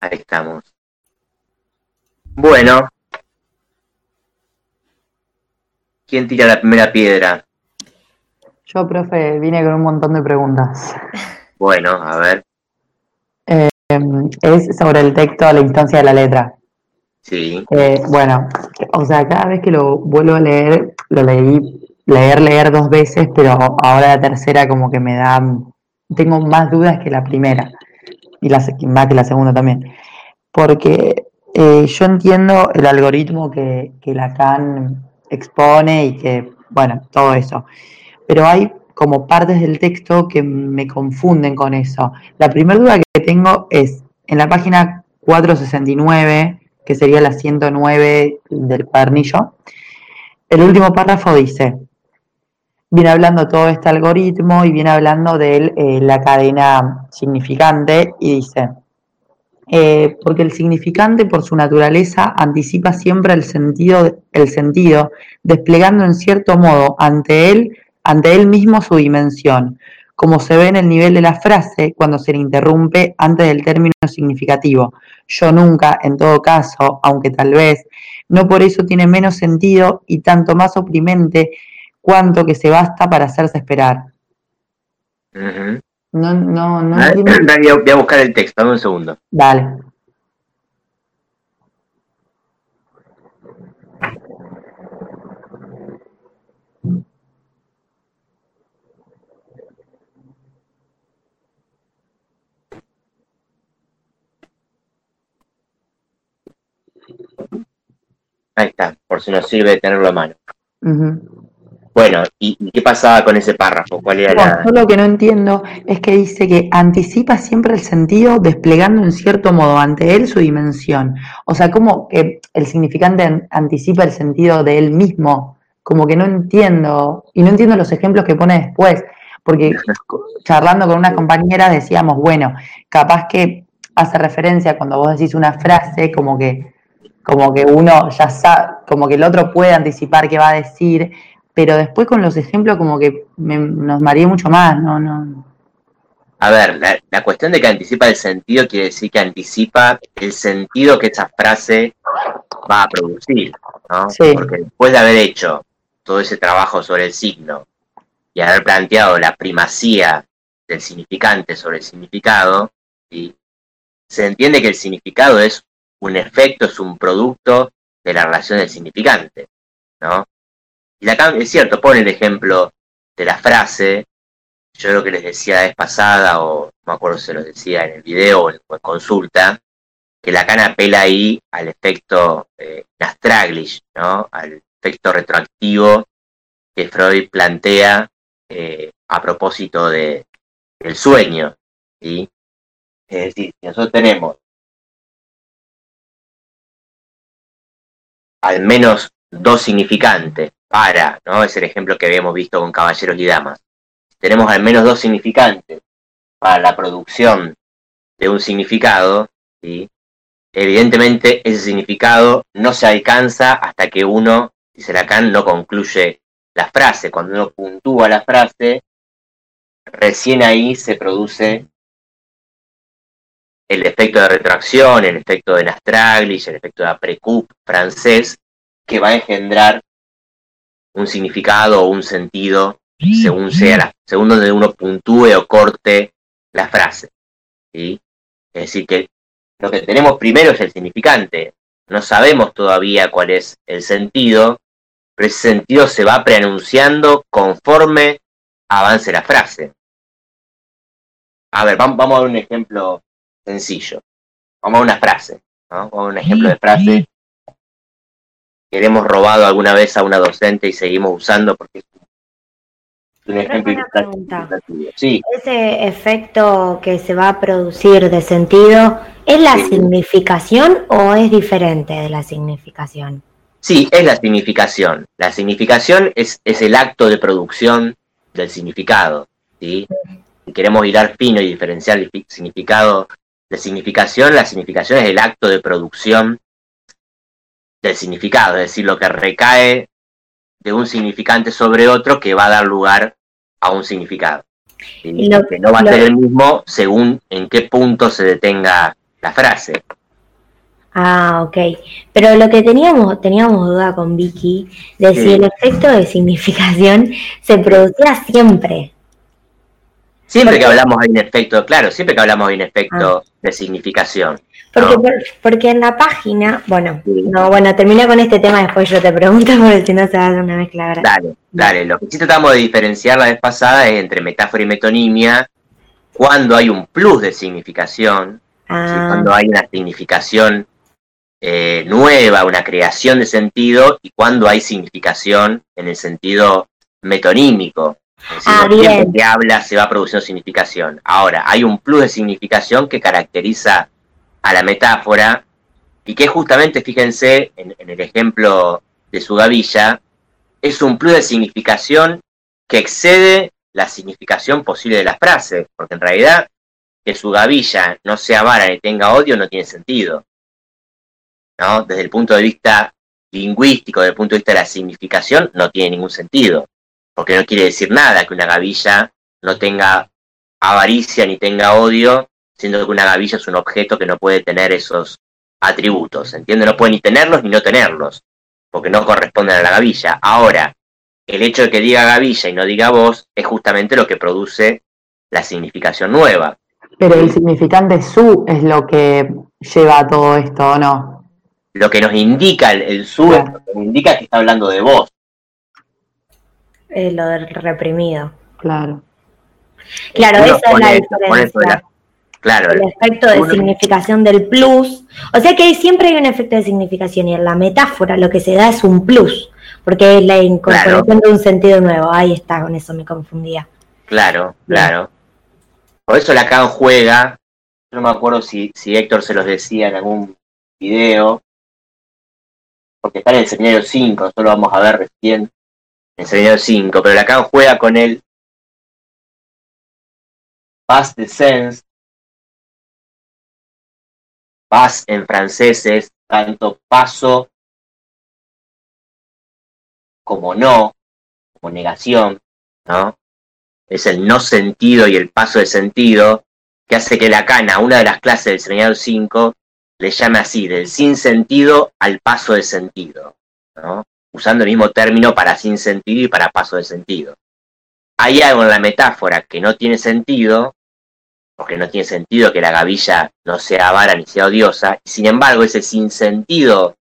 Ahí estamos. Bueno. ¿Quién tira la primera piedra? Yo, profe, vine con un montón de preguntas. Bueno, a ver. Eh, es sobre el texto a la instancia de la letra. Sí. Eh, bueno, o sea, cada vez que lo vuelvo a leer, lo leí leer, leer dos veces, pero ahora la tercera como que me da, tengo más dudas que la primera, y la, más que la segunda también, porque eh, yo entiendo el algoritmo que, que Lacan expone y que, bueno, todo eso, pero hay como partes del texto que me confunden con eso. La primera duda que tengo es, en la página 469, que sería la 109 del cuadernillo, el último párrafo dice, viene hablando todo este algoritmo y viene hablando de eh, la cadena significante y dice, eh, porque el significante por su naturaleza anticipa siempre el sentido, el sentido, desplegando en cierto modo ante él, ante él mismo su dimensión, como se ve en el nivel de la frase cuando se le interrumpe antes del término significativo. Yo nunca, en todo caso, aunque tal vez, no por eso tiene menos sentido y tanto más oprimente cuánto que se basta para hacerse esperar. No, no, no. voy a buscar el texto, dame un segundo. Dale. Ahí está, por si nos sirve tenerlo a mano. Bueno, ¿y, qué pasaba con ese párrafo? ¿Cuál era Yo lo que no entiendo es que dice que anticipa siempre el sentido desplegando en cierto modo ante él su dimensión. O sea, como que el significante anticipa el sentido de él mismo. Como que no entiendo, y no entiendo los ejemplos que pone después, porque charlando con una compañera decíamos, bueno, capaz que hace referencia cuando vos decís una frase, como que, como que uno ya sabe, como que el otro puede anticipar qué va a decir, pero después con los ejemplos como que nos mareé mucho más, no, no. A ver, la, cuestión de que anticipa el sentido quiere decir que anticipa el sentido que esa frase va a producir, ¿no? Porque después de haber hecho todo ese trabajo sobre el signo y haber planteado la primacía del significante sobre el significado, se entiende que el significado es un efecto, es un producto de la relación del significante, ¿no? Y acá es cierto, pone el ejemplo de la frase, yo lo que les decía la vez pasada, o no me acuerdo si se lo decía en el video o en, consulta, que la cana apela ahí al efecto eh, Nastraglish, ¿no? al efecto retroactivo que Freud plantea eh, a propósito de, del sueño. ¿sí? Es decir, si nosotros tenemos al menos dos significantes para, ¿no? Es el ejemplo que habíamos visto con caballeros y damas. Tenemos al menos dos significantes para la producción de un significado, ¿sí? evidentemente ese significado no se alcanza hasta que uno, dice Lacan, no concluye la frase. Cuando uno puntúa la frase, recién ahí se produce el efecto de retracción, el efecto de Nastraglish, el efecto de Aprecoup francés, que va a engendrar un significado o un sentido según sea según donde uno puntúe o corte la frase. ¿sí? Es decir, que lo que tenemos primero es el significante. No sabemos todavía cuál es el sentido, pero ese sentido se va preanunciando conforme avance la frase. A ver, vamos, a ver un ejemplo sencillo. Vamos a una frase. Vamos a un ejemplo de frase que hemos robado alguna vez a una docente y seguimos usando porque es un ejemplo. Sí. Ese efecto que se va a producir de sentido, ¿es la significación o es diferente de la significación? Sí, es la significación. La significación es, es el acto de producción del significado. ¿sí? Si queremos hilar fino y diferenciar el significado de significación, la significación es el acto de producción del significado, es decir, lo que recae de un significante sobre otro que va a dar lugar a un significado. Y lo, que no va a ser el mismo según en qué punto se detenga la frase. Ah, ok. Pero lo que teníamos, teníamos duda con Vicky, de si el efecto de significación se producía siempre. Siempre que hablamos de un efecto, claro, siempre que hablamos de un efecto ah. De significación. Porque, porque en la página, bueno, no, bueno, termina con este tema, después yo te pregunto, porque si no se va a hacer una mezcla grande. Dale, dale. Lo que sí tratamos de diferenciar la vez pasada es entre metáfora y metonimia, cuando hay un plus de significación, ah. cuando hay una significación eh, nueva, una creación de sentido, y cuando hay significación en el sentido metonímico. Es decir, el ah, tiempo que habla se va produciendo significación. Ahora, hay un plus de significación que caracteriza a la metáfora y que justamente, fíjense en, el ejemplo de su gavilla, es un plus de significación que excede la significación posible de la frase, porque en realidad que su gavilla no sea vara ni tenga odio no tiene sentido. ¿no? Desde el punto de vista lingüístico, desde el punto de vista de la significación, no tiene ningún sentido, porque no quiere decir nada que una gavilla no tenga avaricia ni tenga odio, siendo que una gavilla es un objeto que no puede tener esos atributos, ¿entiendes? No puede ni tenerlos ni no tenerlos, porque no corresponden a la gavilla. Ahora, el hecho de que diga gavilla y no diga voz es justamente lo que produce la significación nueva. Pero el significante su es lo que lleva a todo esto, ¿o no? Lo que nos indica el, su es lo que nos indica que está hablando de voz. Lo del reprimido. Claro. Claro, esa es la diferencia. Claro. El efecto de significación del plus. O sea que siempre hay un efecto de significación y en la metáfora lo que se da es un plus, porque es la incorporación de un sentido nuevo. Ahí está, con eso me confundía. Claro, claro. Por eso Lacan juega, no me acuerdo si, si Héctor se los decía en algún video, porque está en el seminario 5, solo vamos a ver recién en el seminario 5, pero Lacan juega con el past sense Paz en francés es tanto paso como no, como negación, ¿no? Es el no sentido y el paso de sentido que hace que la cana, una de las clases del señor 5, le llame así, del sin sentido al paso de sentido, ¿no? Usando el mismo término para sin sentido y para paso de sentido. Hay algo en la metáfora que no tiene sentido, porque no tiene sentido que la gavilla no sea vara ni sea odiosa, y sin embargo ese sinsentido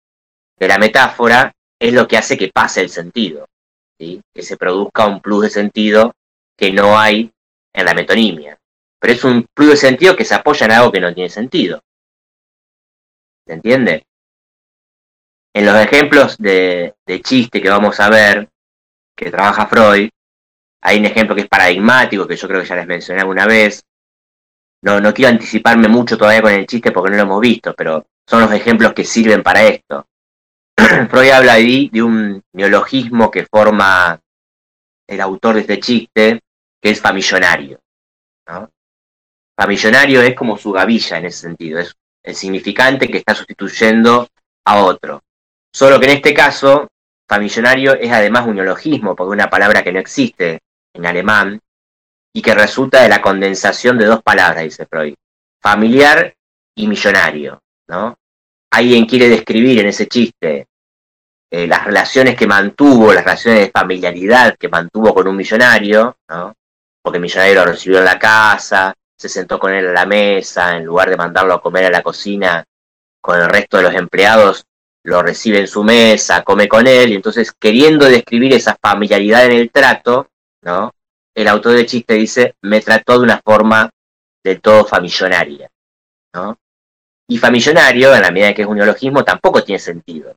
de la metáfora es lo que hace que pase el sentido, que se produzca un plus de sentido que no hay en la metonimia. Pero es un plus de sentido que se apoya en algo que no tiene sentido. ¿Se entiende? En los ejemplos de, chiste que vamos a ver, que trabaja Freud, hay un ejemplo que es paradigmático, que yo creo que ya les mencioné alguna vez, no, no quiero anticiparme mucho todavía con el chiste porque no lo hemos visto, pero son los ejemplos que sirven para esto. Freud habla ahí de un neologismo que forma el autor de este chiste, que es famillonario. ¿no? Famillonario es como su gavilla en ese sentido, es el significante que está sustituyendo a otro. Solo que en este caso, famillonario es además un neologismo, porque es una palabra que no existe en alemán, y que resulta de la condensación de dos palabras, dice Freud, familiar y millonario, ¿no? Alguien quiere describir en ese chiste eh, las relaciones que mantuvo, las relaciones de familiaridad que mantuvo con un millonario, ¿no? Porque el millonario lo recibió en la casa, se sentó con él a la mesa, en lugar de mandarlo a comer a la cocina con el resto de los empleados, lo recibe en su mesa, come con él, y entonces queriendo describir esa familiaridad en el trato, ¿no? el autor del chiste dice, me trató de una forma de todo famillonaria. ¿no? Y famillonario, en la medida que es un neologismo, tampoco tiene sentido,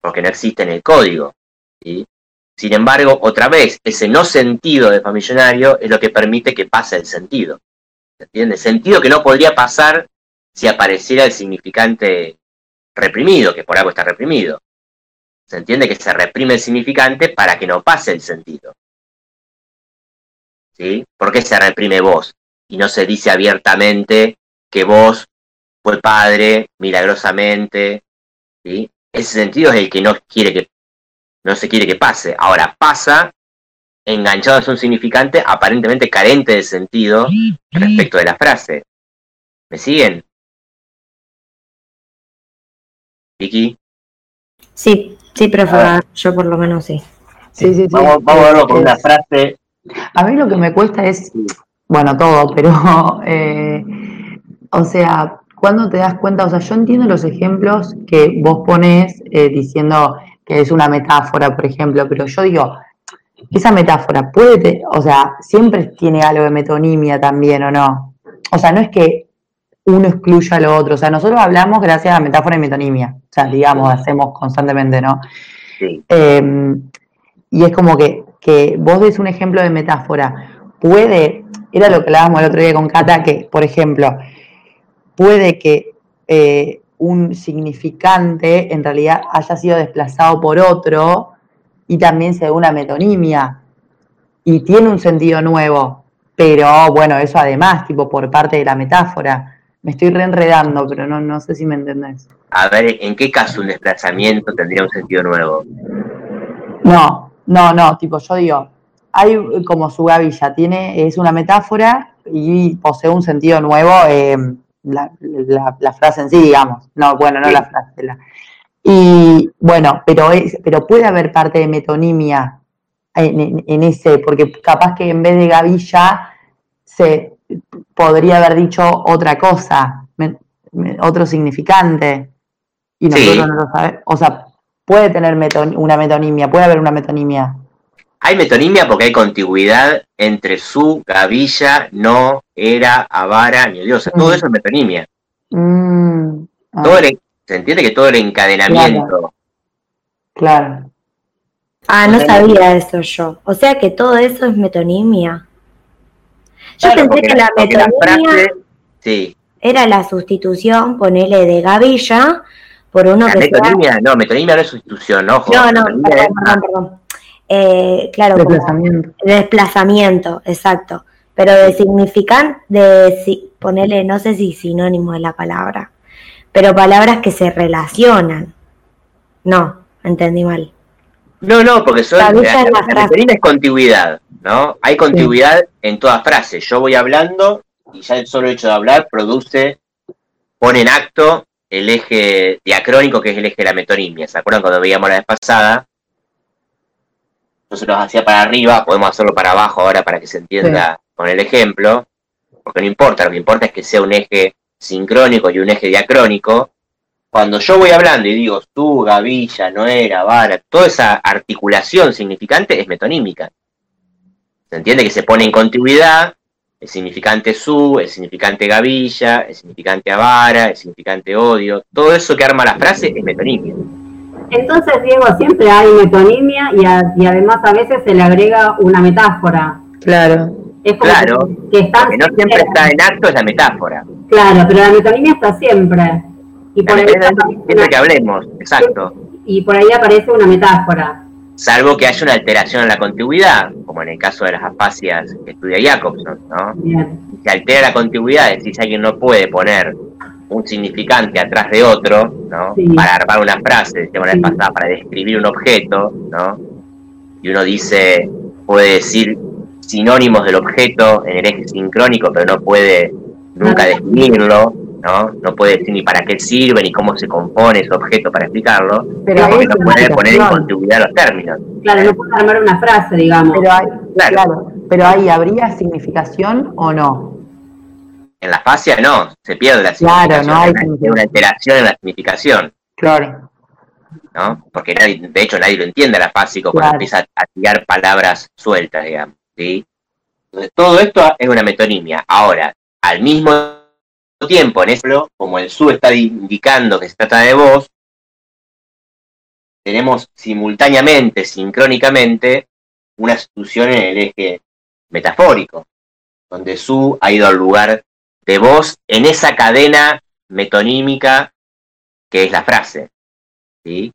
porque no existe en el código. Sin embargo, otra vez, ese no sentido de famillonario es lo que permite que pase el sentido. ¿Se entiende? Sentido que no podría pasar si apareciera el significante reprimido, que por algo está reprimido. Se entiende que se reprime el significante para que no pase el sentido. ¿sí? ¿Por qué se reprime vos? Y no se dice abiertamente que vos fue padre milagrosamente, ¿sí? Ese sentido es el que no quiere que, no se quiere que pase. Ahora, pasa enganchado a un significante aparentemente carente de sentido respecto de la frase. ¿Me siguen? Vicky. Sí, sí, profe, yo por lo menos sí. Sí, sí, sí. Vamos, a verlo con una frase. A mí lo que me cuesta es, bueno, todo, pero, eh, o sea, cuando te das cuenta, o sea, yo entiendo los ejemplos que vos pones eh, diciendo que es una metáfora, por ejemplo, pero yo digo, esa metáfora puede, o sea, siempre tiene algo de metonimia también, ¿o no? O sea, no es que uno excluya a lo otro, o sea, nosotros hablamos gracias a metáfora y metonimia, o sea, digamos, hacemos constantemente, ¿no? Sí. Em, y es como que, que vos des un ejemplo de metáfora, puede, era lo que hablábamos el otro día con Cata, que, por ejemplo, puede que eh, un significante en realidad haya sido desplazado por otro y también se da una metonimia y tiene un sentido nuevo, pero bueno, eso además, tipo por parte de la metáfora. Me estoy reenredando, pero no, no sé si me entendés. A ver, ¿en qué caso un desplazamiento tendría un sentido nuevo? No, no, no, tipo yo digo, hay como su gavilla, tiene, es una metáfora y posee un sentido nuevo. Eh, la, la, frase en sí, digamos. No, bueno, no la frase. y bueno, pero, es, pero puede haber parte de metonimia en, ese, porque capaz que en vez de gavilla se podría haber dicho otra cosa, otro significante. Y nosotros no lo sabemos. O sea, puede tener una metonimia, puede haber una metonimia. Hay metonimia porque hay contigüidad entre su, gavilla, no, era, avara, ni odiosa. Todo mm. eso es metonimia. Mm. Ah. Todo se entiende que todo el encadenamiento. Claro. Ah, no sabía eso yo. O sea que todo eso es metonimia. Yo pensé que la metonimia sí. era la sustitución, ponele de gavilla, por uno la que metonimia, no, metonimia no es sustitución, ojo. No, no, perdón, perdón. Eh, claro, desplazamiento. desplazamiento, exacto. Pero de significante, de ponerle, no sé si sinónimo de la palabra, pero palabras que se relacionan. No, entendí mal. No, no, porque son, la, la, es contigüidad, ¿no? Hay contigüidad en toda frase. Yo voy hablando y ya el solo hecho de hablar produce, pone en acto el eje diacrónico que es el eje de la metonimia. ¿Se acuerdan cuando veíamos la vez pasada? nosotros hacía para arriba, podemos hacerlo para abajo ahora para que se entienda con el ejemplo, porque no importa, lo que importa es que sea un eje sincrónico y un eje diacrónico. Cuando yo voy hablando y digo tú, gavilla, no era, vara, toda esa articulación significante es metonímica. ¿Se entiende que se pone en continuidad el significante su, el significante gavilla, el significante avara, el significante odio? Todo eso que arma la frase es metonímica. Entonces, Diego, siempre hay metonimia y, y además a veces se le agrega una metáfora. Claro. Es claro, que, no siempre está en acto esa metáfora. Claro, pero la metonimia está siempre. Y por ahí que hablemos, exacto. Y por ahí aparece una metáfora. Salvo que haya una alteración en la contigüidad, como en el caso de las afasias que estudia Jacobson, ¿no? Bien. Si se altera la contigüidad, es decir, alguien no puede poner un significante atrás de otro, ¿no? Para armar una frase, de manera pasada, para describir un objeto, ¿no? Y uno dice, puede decir sinónimos del objeto en el eje sincrónico, pero no puede nunca definirlo, ¿no? No puede decir ni para qué sirve, ni cómo se compone ese objeto para explicarlo, pero no puede poner en continuidad los términos. Claro, no puede armar una frase, digamos. Pero hay, claro. pero ahí habría significación o no. En la fascia no, se pierde la significación. no hay, una, alteración en la significación. Claro. ¿no? Porque nadie, de hecho nadie lo entiende a la fásico cuando empieza a tirar palabras sueltas, digamos. ¿sí? Entonces, todo esto es una metonimia. Ahora, al mismo tiempo, en eso, como el su está indicando que se trata de voz, tenemos simultáneamente, sincrónicamente, una sustitución en el eje metafórico, donde su ha ido al lugar de voz en esa cadena metonímica que es la frase. ¿sí?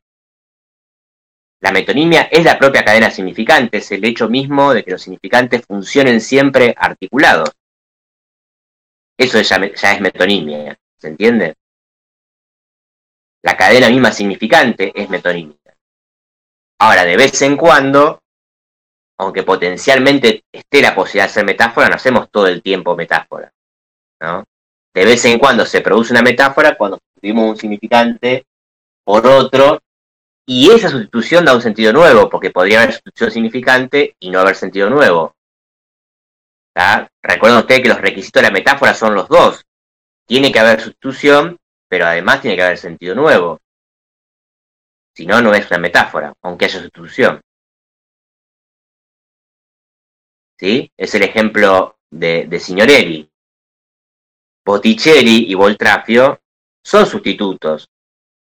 La metonimia es la propia cadena significante, es el hecho mismo de que los significantes funcionen siempre articulados. Eso ya, es metonimia, ¿se entiende? La cadena misma significante es metonímica. Ahora, de vez en cuando, aunque potencialmente esté la posibilidad de hacer metáfora, no hacemos todo el tiempo metáfora. De vez en cuando se produce una metáfora cuando escribimos un significante por otro, y esa sustitución da un sentido nuevo, porque podría haber sustitución significante y no haber sentido nuevo. Recuerden ustedes que los requisitos de la metáfora son los dos. Tiene que haber sustitución, pero además tiene que haber sentido nuevo. Si no, no es una metáfora, aunque haya sustitución. ¿Sí? Es el ejemplo de, de Signorelli. Botticelli y Voltrafio son sustitutos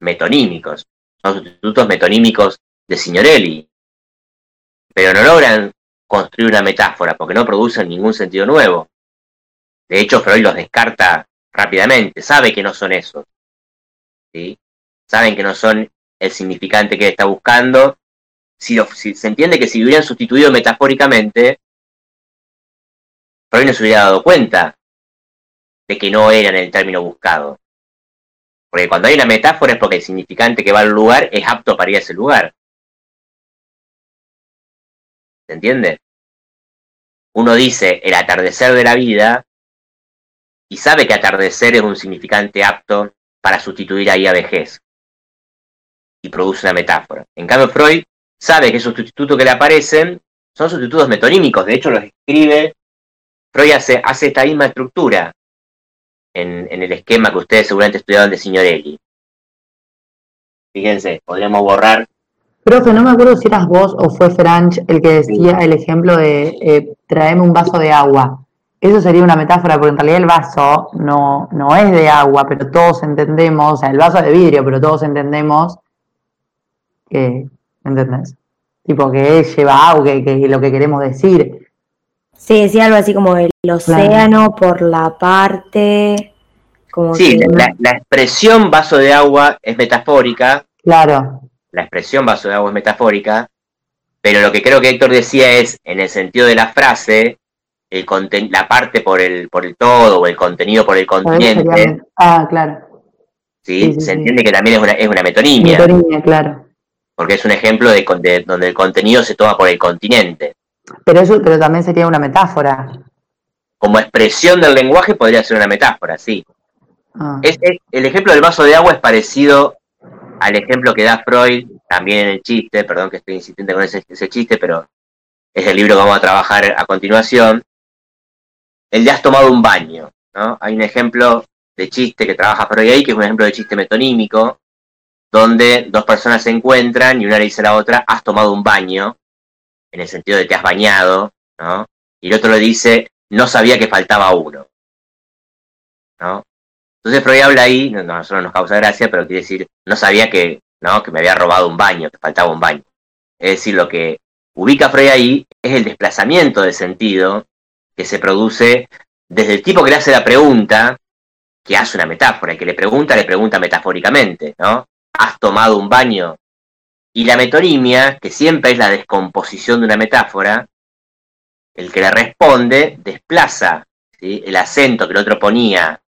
metonímicos, son sustitutos metonímicos de Signorelli, pero no logran construir una metáfora porque no producen ningún sentido nuevo. De hecho, Freud los descarta rápidamente, sabe que no son esos. ¿sí? Saben que no son el significante que está buscando. Si, se entiende que si hubieran sustituido metafóricamente, Freud no se hubiera dado cuenta de que no eran el término buscado. Porque cuando hay una metáfora es porque el significante que va al lugar es apto para ir a ese lugar. ¿Se entiende? Uno dice el atardecer de la vida y sabe que atardecer es un significante apto para sustituir ahí a vejez y produce una metáfora. En cambio, Freud sabe que esos sustitutos que le aparecen son sustitutos metonímicos, de hecho los escribe, Freud hace, hace esta misma estructura en, el esquema que ustedes seguramente estudiaron de Signorelli. Fíjense, podríamos borrar. Profe, no me acuerdo si eras vos o fue Franch el que decía el ejemplo de eh, traeme un vaso de agua. Eso sería una metáfora, porque en realidad el vaso no, no es de agua, pero todos entendemos, o sea, el vaso es de vidrio, pero todos entendemos que, ¿entendés? Tipo que lleva agua, que, lo que queremos decir. Sí, decía algo así como el océano por la parte... Como sí, la, expresión vaso de agua es metafórica. Claro. La expresión vaso de agua es metafórica, pero lo que creo que Héctor decía es, en el sentido de la frase, el la parte por el, por el todo o el contenido por el continente. Ah, claro. ¿sí? Se entiende que también es una, es una metonimia. Metonimia, claro porque es un ejemplo de, donde el contenido se toma por el continente. Pero eso pero también sería una metáfora. Como expresión del lenguaje podría ser una metáfora, sí. Ah. el ejemplo del vaso de agua es parecido al ejemplo que da Freud también en el chiste, perdón que estoy insistiendo con ese, chiste, pero es el libro que vamos a trabajar a continuación. El de has tomado un baño, ¿no? Hay un ejemplo de chiste que trabaja Freud ahí, que es un ejemplo de chiste metonímico, donde dos personas se encuentran y una le dice a la otra, has tomado un baño, en el sentido de te has bañado, ¿no? Y el otro le dice, no sabía que faltaba uno, ¿no? Entonces Freud habla ahí, no, no, nos causa gracia, pero quiere decir, no sabía que, ¿no? que me había robado un baño, que faltaba un baño. Es decir, lo que ubica Freud ahí es el desplazamiento de sentido que se produce desde el tipo que le hace la pregunta, que hace una metáfora, y que le pregunta, le pregunta metafóricamente, ¿no? has tomado un baño. Y la metonimia, que siempre es la descomposición de una metáfora, el que le responde desplaza el acento que el otro ponía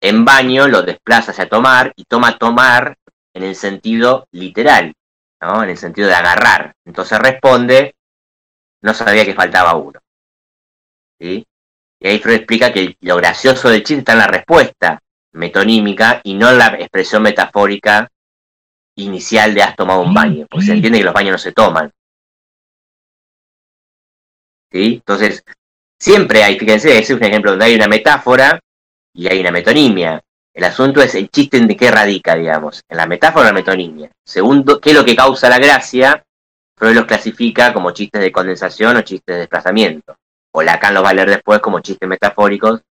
en baño, lo desplaza hacia tomar y toma tomar en el sentido literal, ¿no? en el sentido de agarrar. Entonces responde, no sabía que faltaba uno. ¿sí? Y ahí Freud explica que lo gracioso del chiste está en la respuesta metonímica y no en la expresión metafórica inicial de has tomado un baño, porque se entiende que los baños no se toman. ¿Sí? Entonces, siempre hay, fíjense, ese es un ejemplo donde hay una metáfora y hay una metonimia. El asunto es el chiste en de qué radica, digamos, en la metáfora o la metonimia. Segundo, qué es lo que causa la gracia, Freud los clasifica como chistes de condensación o chistes de desplazamiento. O Lacan los va a leer después como chistes metafóricos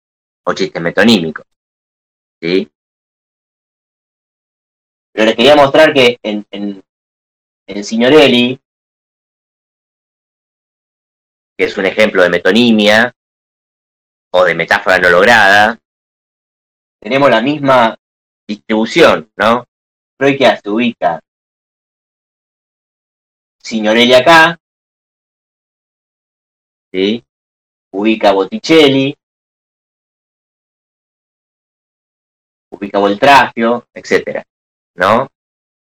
o chistes metonímicos. ¿Sí? Pero les quería mostrar que en, en, Signorelli, que es un ejemplo de metonimia o de metáfora no lograda, tenemos la misma distribución, ¿no? Freud que se ubica Signorelli acá, ¿sí? ubica Botticelli, ubica Voltrafio, etcétera. ¿no?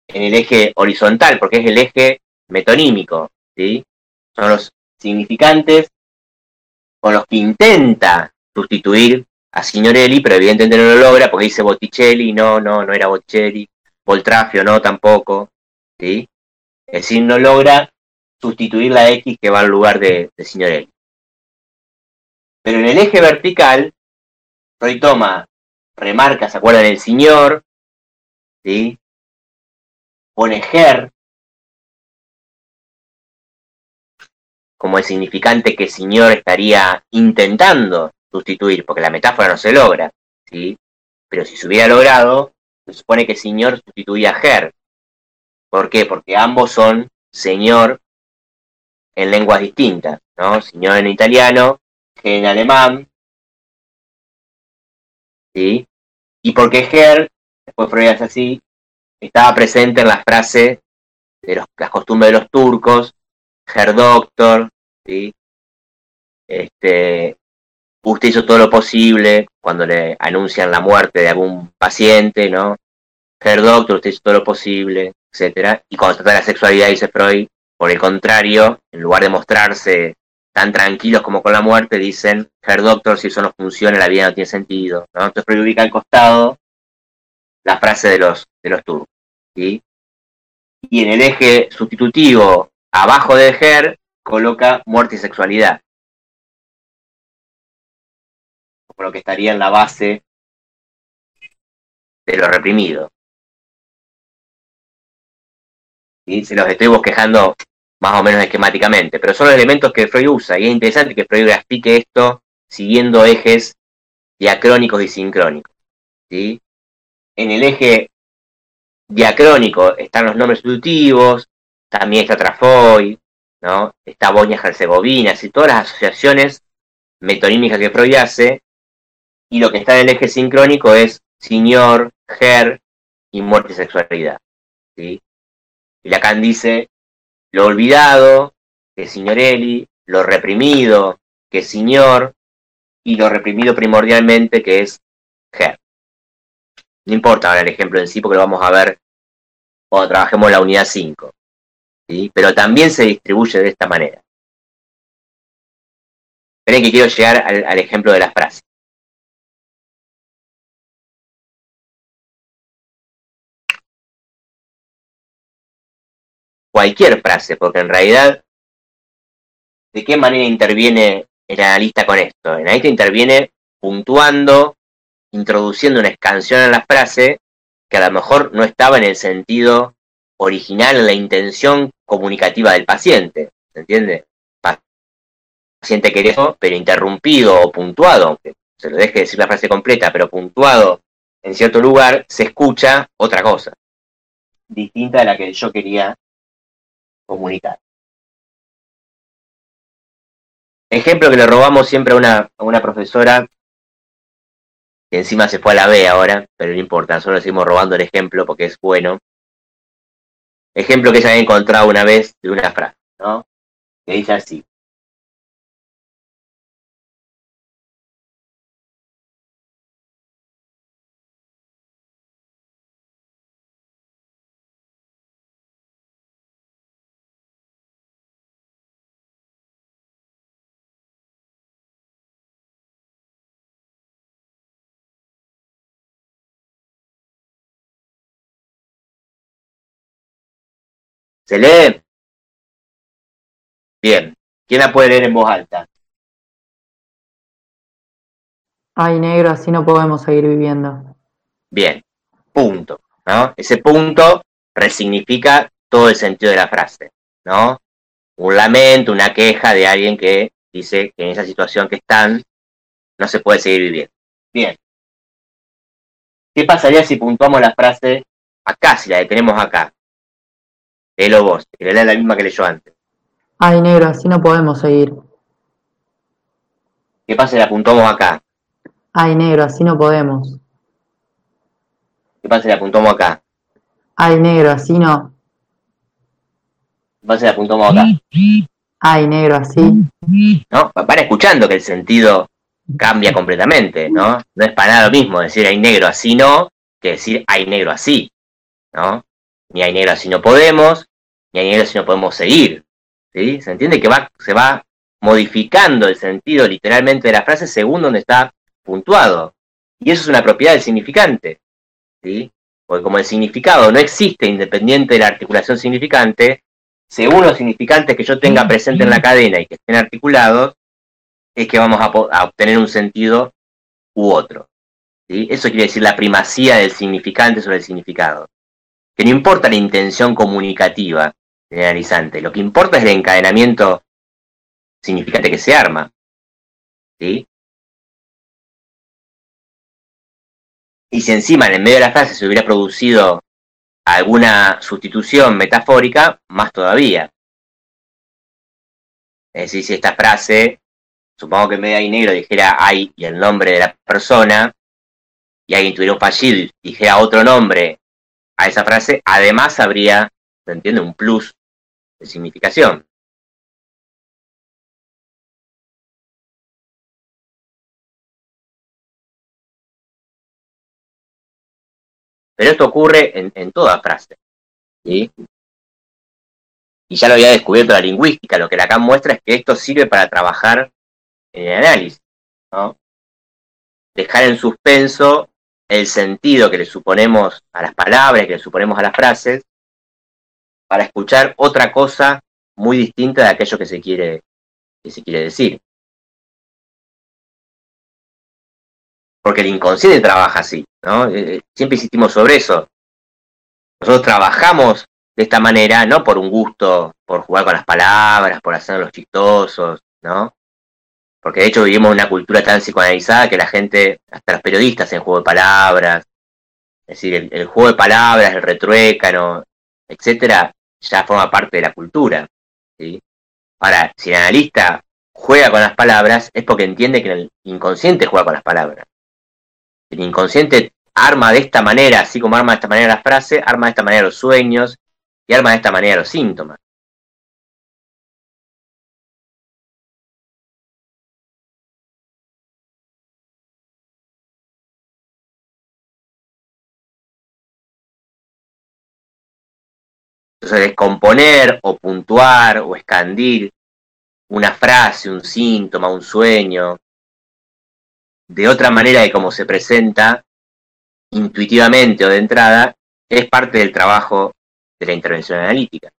En el eje horizontal, porque es el eje metonímico, ¿sí? Son los significantes con los que intenta sustituir a Signorelli, pero evidentemente no lo logra porque dice Botticelli, no, no, no era Botticelli, Voltrafio no tampoco, ¿sí? Es decir, no logra sustituir la X que va al lugar de, Signorelli. Pero en el eje vertical, Freud toma, remarca, ¿se acuerdan? El señor, ¿sí? Pone her, como el significante que señor estaría intentando sustituir, porque la metáfora no se logra, ¿sí? Pero si se hubiera logrado, se supone que señor sustituía a her. ¿Por qué? Porque ambos son señor en lenguas distintas, ¿no? Señor en italiano, en alemán, ¿sí? Y porque her, después Freud es así, estaba presente en la frase de las costumbres de los turcos, Herr Doctor, ¿sí? Este, usted hizo todo lo posible cuando le anuncian la muerte de algún paciente, ¿no? Herr Doctor, usted hizo todo lo posible, etcétera. Y cuando se trata de la sexualidad, dice Freud, por el contrario, en lugar de mostrarse tan tranquilos como con la muerte, dicen, Herr Doctor, si eso no funciona, la vida no tiene sentido, ¿no? Entonces Freud ubica al costado la frase de los, de los turcos. Y en el eje sustitutivo Abajo de Her coloca muerte y sexualidad. Como lo que estaría en la base de lo reprimido. Y se los estoy bosquejando más o menos esquemáticamente, pero son los elementos que Freud usa, y es interesante que Freud grafique esto siguiendo ejes diacrónicos y sincrónicos. ¿sí? En el eje diacrónico están los nombres sustitutivos, también está Trafoy, ¿no? Está Bosnia-Herzegovina, todas las asociaciones metonímicas que Freud hace, y lo que está en el eje sincrónico es señor, ger y muerte y sexualidad. ¿sí? Y Lacan dice lo olvidado, que signorelli, lo reprimido, que señor, y lo reprimido primordialmente, que es ger. No importa ahora el ejemplo en sí, porque lo vamos a ver cuando trabajemos la unidad 5 pero también se distribuye de esta manera. Esperen que quiero llegar al, ejemplo de la frase. Cualquier frase, porque en realidad, ¿de qué manera interviene el analista con esto? El analista interviene puntuando, introduciendo una escansión en la frase que a lo mejor no estaba en el sentido original en la intención comunicativa del paciente, ¿se entiende? Paciente querido, pero interrumpido o puntuado, aunque se lo deje decir la frase completa, pero puntuado en cierto lugar, se escucha otra cosa, distinta a la que yo quería comunicar. Ejemplo que le robamos siempre a una, a una profesora que encima se fue a la B ahora, pero no importa, solo seguimos robando el ejemplo porque es bueno. Ejemplo que se había encontrado una vez de una frase, ¿no? Que dice así. ¿Se lee? Bien. ¿Quién la puede leer en voz alta? Ay, negro, así no podemos seguir viviendo. Bien. Punto. ¿no? Ese punto resignifica todo el sentido de la frase. ¿no? Un lamento, una queja de alguien que dice que en esa situación que están no se puede seguir viviendo. Bien. ¿Qué pasaría si puntuamos la frase acá, si la detenemos acá? Léelo vos, le la misma que leyó antes. Ay, negro, así no podemos seguir. ¿Qué pasa si la apuntamos acá? Ay, negro, así no podemos. ¿Qué pasa si la apuntamos acá? Ay, negro, así no. ¿Qué pasa si la apuntamos acá? Ay, negro, así. ¿No? Van escuchando que el sentido cambia completamente, ¿no? No es para nada lo mismo decir hay negro así no que decir hay negro así, ¿no? Ni hay negro si no podemos, ni hay negro si no podemos seguir. ¿sí? ¿Se entiende que va, se va modificando el sentido literalmente de la frase según donde está puntuado? Y eso es una propiedad del significante. ¿sí? Porque como el significado no existe independiente de la articulación significante, según los significantes que yo tenga presente en la cadena y que estén articulados, es que vamos a, obtener un sentido u otro. Eso quiere decir la primacía del significante sobre el significado. Que no importa la intención comunicativa del analizante, lo que importa es el encadenamiento significante que se arma. ¿sí? Y si encima en el medio de la frase se hubiera producido alguna sustitución metafórica, más todavía. Es decir, si esta frase, supongo que en medio de negro dijera ay y el nombre de la persona, y alguien tuviera un fallido dijera otro nombre a esa frase, además habría, ¿se entiende?, un plus de significación. Pero esto ocurre en, en toda frase. ¿sí? Y ya lo había descubierto la lingüística. Lo que Lacan muestra es que esto sirve para trabajar en el análisis. ¿no? Dejar en suspenso el sentido que le suponemos a las palabras, que le suponemos a las frases, para escuchar otra cosa muy distinta de aquello que se quiere, que se quiere decir. porque el inconsciente trabaja así, ¿no? Eh, eh, siempre insistimos sobre eso. Nosotros trabajamos de esta manera, no por un gusto, por jugar con las palabras, por hacerlos chistosos, ¿no? Porque de hecho vivimos una cultura tan psicoanalizada que la gente, hasta los periodistas, en juego de palabras, es decir, el, juego de palabras, el retruécano, etcétera, ya forma parte de la cultura. Ahora, si el analista juega con las palabras, es porque entiende que el inconsciente juega con las palabras. El inconsciente arma de esta manera, así como arma de esta manera la frase, arma de esta manera los sueños y arma de esta manera los síntomas. Entonces, descomponer o puntuar o escandir una frase, un síntoma, un sueño, de otra manera de cómo se presenta intuitivamente o de entrada, es parte del trabajo de la intervención analítica.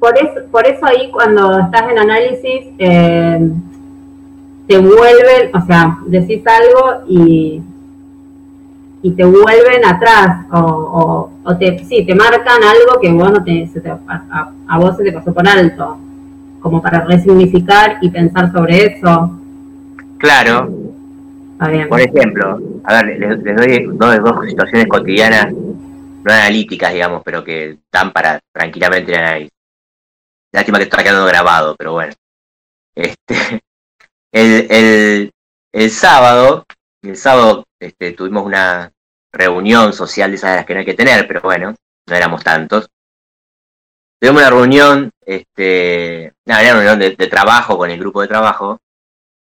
Por eso, por eso ahí cuando estás en análisis eh, te vuelven, o sea, decís algo y y te vuelven atrás o, o, te, sí, te marcan algo que vos te, a, vos se te pasó por alto, como para resignificar y pensar sobre eso. Claro. Por ejemplo, a ver, les, doy dos, dos, situaciones cotidianas, no analíticas, digamos, pero que dan para tranquilamente análisis. Lástima que está quedando grabado, pero bueno. Este, el, el, el sábado, el sábado este, tuvimos una reunión social de esas de las que no hay que tener, pero bueno, no éramos tantos. Tuvimos una reunión, este, una reunión de, trabajo con el grupo de trabajo,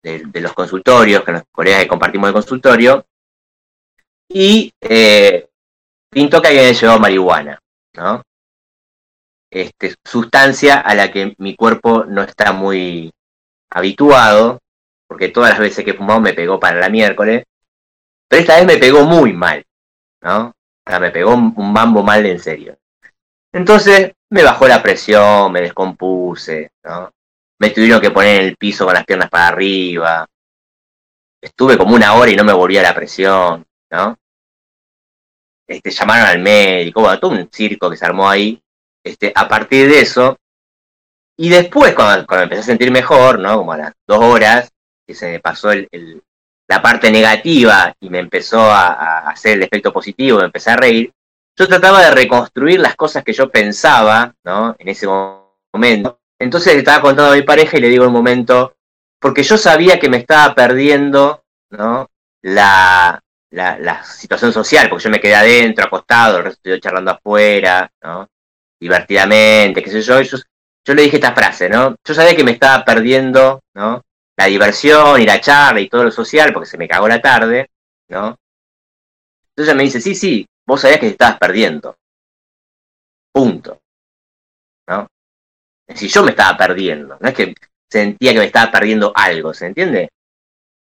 de, los consultorios, con los colegas que compartimos el consultorio, y eh, pintó que había llevado marihuana, ¿no? Este, sustancia a la que mi cuerpo no está muy habituado, porque todas las veces que he fumado me pegó para la miércoles, pero esta vez me pegó muy mal, ¿no? O sea, me pegó un, mambo mal en serio. Entonces me bajó la presión, me descompuse, ¿no? Me tuvieron que poner en el piso con las piernas para arriba. Estuve como una hora y no me volvía la presión, ¿no? Este, llamaron al médico, bueno, todo un circo que se armó ahí. Este, a partir de eso, y después, cuando, cuando empecé a sentir mejor, ¿no? Como a las dos horas, se me pasó la parte negativa y me empezó a, hacer el efecto positivo, me empecé a reír, yo trataba de reconstruir las cosas que yo pensaba, ¿no? En ese momento. Entonces estaba contando a mi pareja y le digo un momento, porque yo sabía que me estaba perdiendo, ¿no? La, situación social, porque yo me quedé adentro, acostado, el resto charlando afuera, ¿no? Divertidamente, qué sé yo. yo. Yo le dije esta frase, ¿no? Yo sabía que me estaba perdiendo, ¿no? La diversión y la charla y todo lo social, porque se me cagó la tarde, ¿no? Entonces me dice, sí, sí, vos sabías que te estabas perdiendo. Punto. ¿No? Es decir, yo me estaba perdiendo. No es que sentía que me estaba perdiendo algo, ¿se entiende?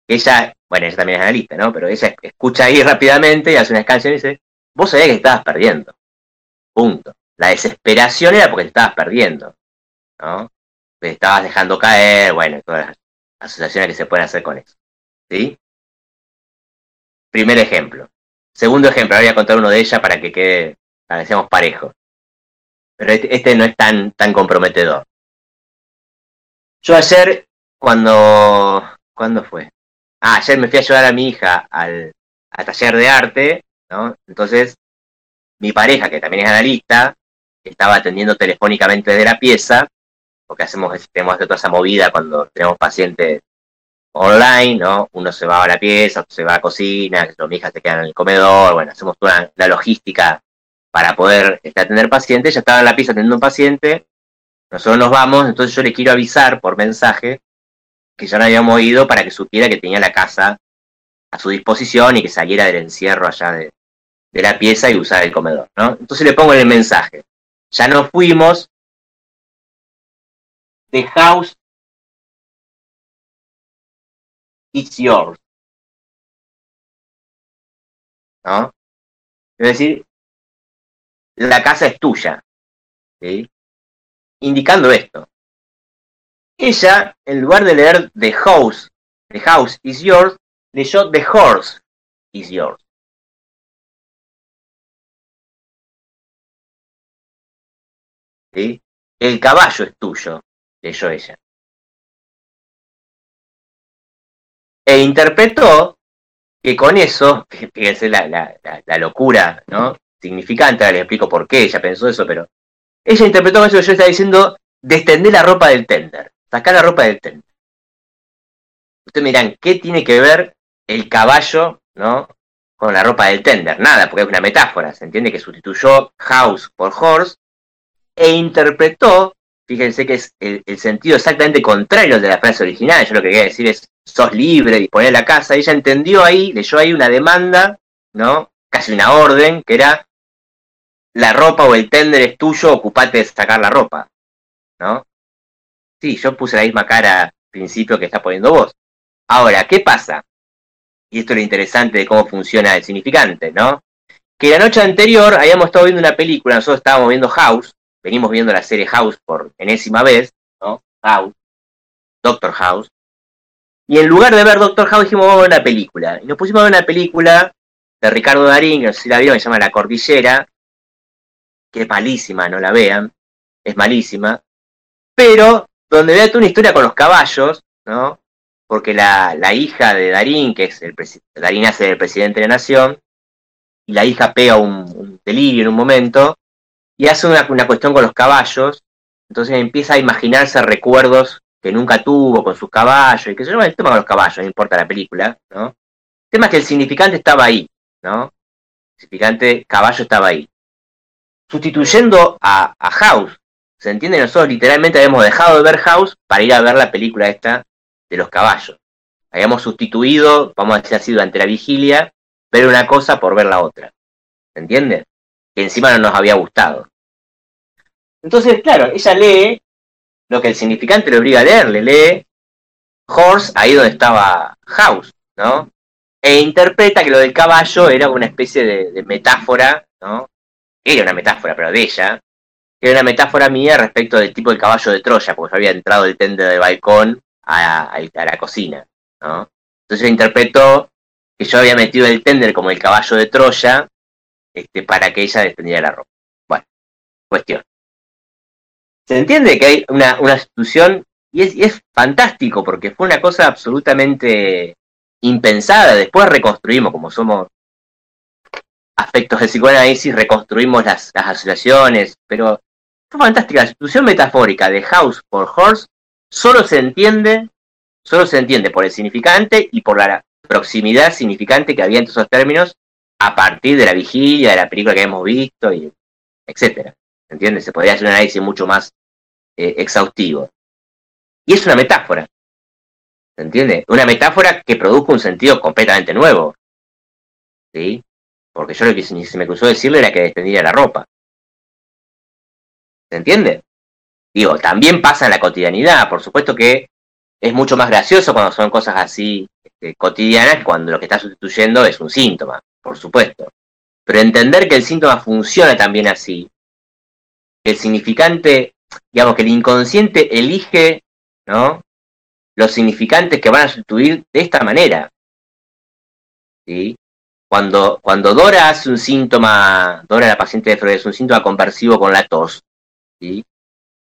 Ella, bueno, ella también es analista, ¿no? Pero ella escucha ahí rápidamente y hace una canción y dice, vos sabías que estabas perdiendo. Punto. La desesperación era porque te estabas perdiendo, ¿no? Te estabas dejando caer, bueno, todas las asociaciones que se pueden hacer con eso. ¿Sí? Primer ejemplo. Segundo ejemplo, ahora voy a contar uno de ella para que quede, para que seamos parejos. Pero este, este, no es tan, tan comprometedor. Yo ayer, cuando. ¿Cuándo fue? Ah, ayer me fui a llevar a mi hija al, al taller de arte, ¿no? Entonces, mi pareja, que también es analista, estaba atendiendo telefónicamente desde la pieza, porque hacemos, tenemos toda esa movida cuando tenemos pacientes online, ¿no? Uno se va a la pieza, otro se va a la cocina, mi hija se queda en el comedor, bueno, hacemos toda la logística para poder este, atender pacientes. Ya estaba en la pieza atendiendo un paciente, nosotros nos vamos, entonces yo le quiero avisar por mensaje que ya no habíamos ido para que supiera que tenía la casa a su disposición y que saliera del encierro allá de, la pieza y usar el comedor, ¿no? Entonces le pongo el mensaje, ya no fuimos, the house is yours. ¿No? Es decir, la casa es tuya. ¿sí? Indicando esto. Ella, en lugar de leer The House, The House is yours, leyó The Horse is yours. ¿Sí? El caballo es tuyo, leyó ella. E interpretó que con eso, fíjense la, la, la, locura, ¿no? Significante, ahora les explico por qué ella pensó eso, pero ella interpretó eso que yo estaba diciendo, destender la ropa del tender, sacar la ropa del tender. Ustedes miran, ¿qué tiene que ver el caballo, ¿no? Con la ropa del tender, nada, porque es una metáfora, se entiende que sustituyó house por horse e interpretó, fíjense que es el, sentido exactamente contrario de la frase original, yo lo que quería decir es, sos libre, disponer la casa, ella entendió ahí, leyó ahí una demanda, ¿no? Casi una orden, que era, la ropa o el tender es tuyo, ocupate de sacar la ropa, ¿no? Sí, yo puse la misma cara al principio que está poniendo vos. Ahora, ¿qué pasa? Y esto es lo interesante de cómo funciona el significante, ¿no? Que la noche anterior habíamos estado viendo una película, nosotros estábamos viendo House, venimos viendo la serie House por enésima vez, ¿no? House, Doctor House. Y en lugar de ver Doctor House dijimos, vamos a ver una película. Y nos pusimos a ver una película de Ricardo Darín, que no sé si la vieron, se llama La Cordillera, que es malísima, no la vean, es malísima. Pero donde veas una historia con los caballos, ¿no? Porque la, la hija de Darín, que es el Darín hace el presidente de la nación, y la hija pega un delirio en un momento, y hace una, una cuestión con los caballos, entonces empieza a imaginarse recuerdos que nunca tuvo con sus caballos, y que se llama el tema con los caballos, no importa la película, ¿no? El tema es que el significante estaba ahí, ¿no? El significante caballo estaba ahí. Sustituyendo a, a House, ¿se entiende? Nosotros literalmente habíamos dejado de ver House para ir a ver la película esta de los caballos. Habíamos sustituido, vamos a decir así, durante la vigilia, ver una cosa por ver la otra. ¿Se entiende? Que encima no nos había gustado. Entonces, claro, ella lee lo que el significante le obliga a leer, le lee horse ahí donde estaba house, ¿no? E interpreta que lo del caballo era una especie de, metáfora, ¿no? Era una metáfora, pero de ella, era una metáfora mía respecto del tipo del caballo de Troya, porque yo había entrado del tende de balcón a, a, la cocina, ¿no? Entonces interpretó que yo había metido el tender como el caballo de Troya este, para que ella descendiera la ropa. Bueno, cuestión. Se entiende que hay una, una institución y es, es fantástico porque fue una cosa absolutamente impensada. Después reconstruimos, como somos aspectos de psicoanálisis, reconstruimos las, las asociaciones, pero fue fantástica. La institución metafórica de House for Horse solo se entiende, solo se entiende por el significante y por la proximidad significante que había entre esos términos a partir de la vigilia, de la película que hemos visto, y etcétera. ¿Entiendes? Se podría hacer un análisis mucho más eh, exhaustivo. Y es una metáfora. ¿Se entiende? Una metáfora que produjo un sentido completamente nuevo. ¿Sí? Porque yo lo que se me cruzó decirle era que descendía la ropa. ¿Se entiende? Digo, también pasa en la cotidianidad, por supuesto que es mucho más gracioso cuando son cosas así este, cotidianas cuando lo que está sustituyendo es un síntoma, por supuesto. Pero entender que el síntoma funciona también así, el significante, digamos que el inconsciente elige, ¿no? Los significantes que van a sustituir de esta manera. ¿Sí? Cuando, cuando Dora hace un síntoma, Dora la paciente de Freud es un síntoma conversivo con la tos, ¿sí?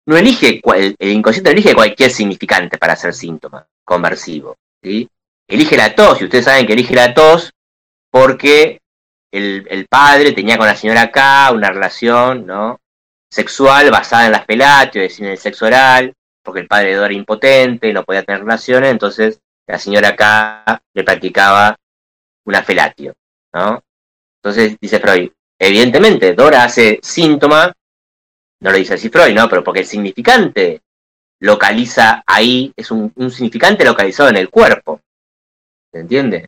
no elige, el, inconsciente elige cualquier significante para hacer síntoma conversivo. ¿sí? Elige la tos, y ustedes saben que elige la tos porque el, padre tenía con la señora K una relación ¿no? sexual basada en las pelatios, es decir, en el sexo oral, porque el padre de Dora era impotente, no podía tener relaciones, entonces la señora K le practicaba una felatio. ¿no? Entonces, dice Freud, evidentemente Dora hace síntoma, no lo dice así Freud, ¿no? Pero porque el significante localiza ahí, es un, significante localizado en el cuerpo. ¿Se entiende?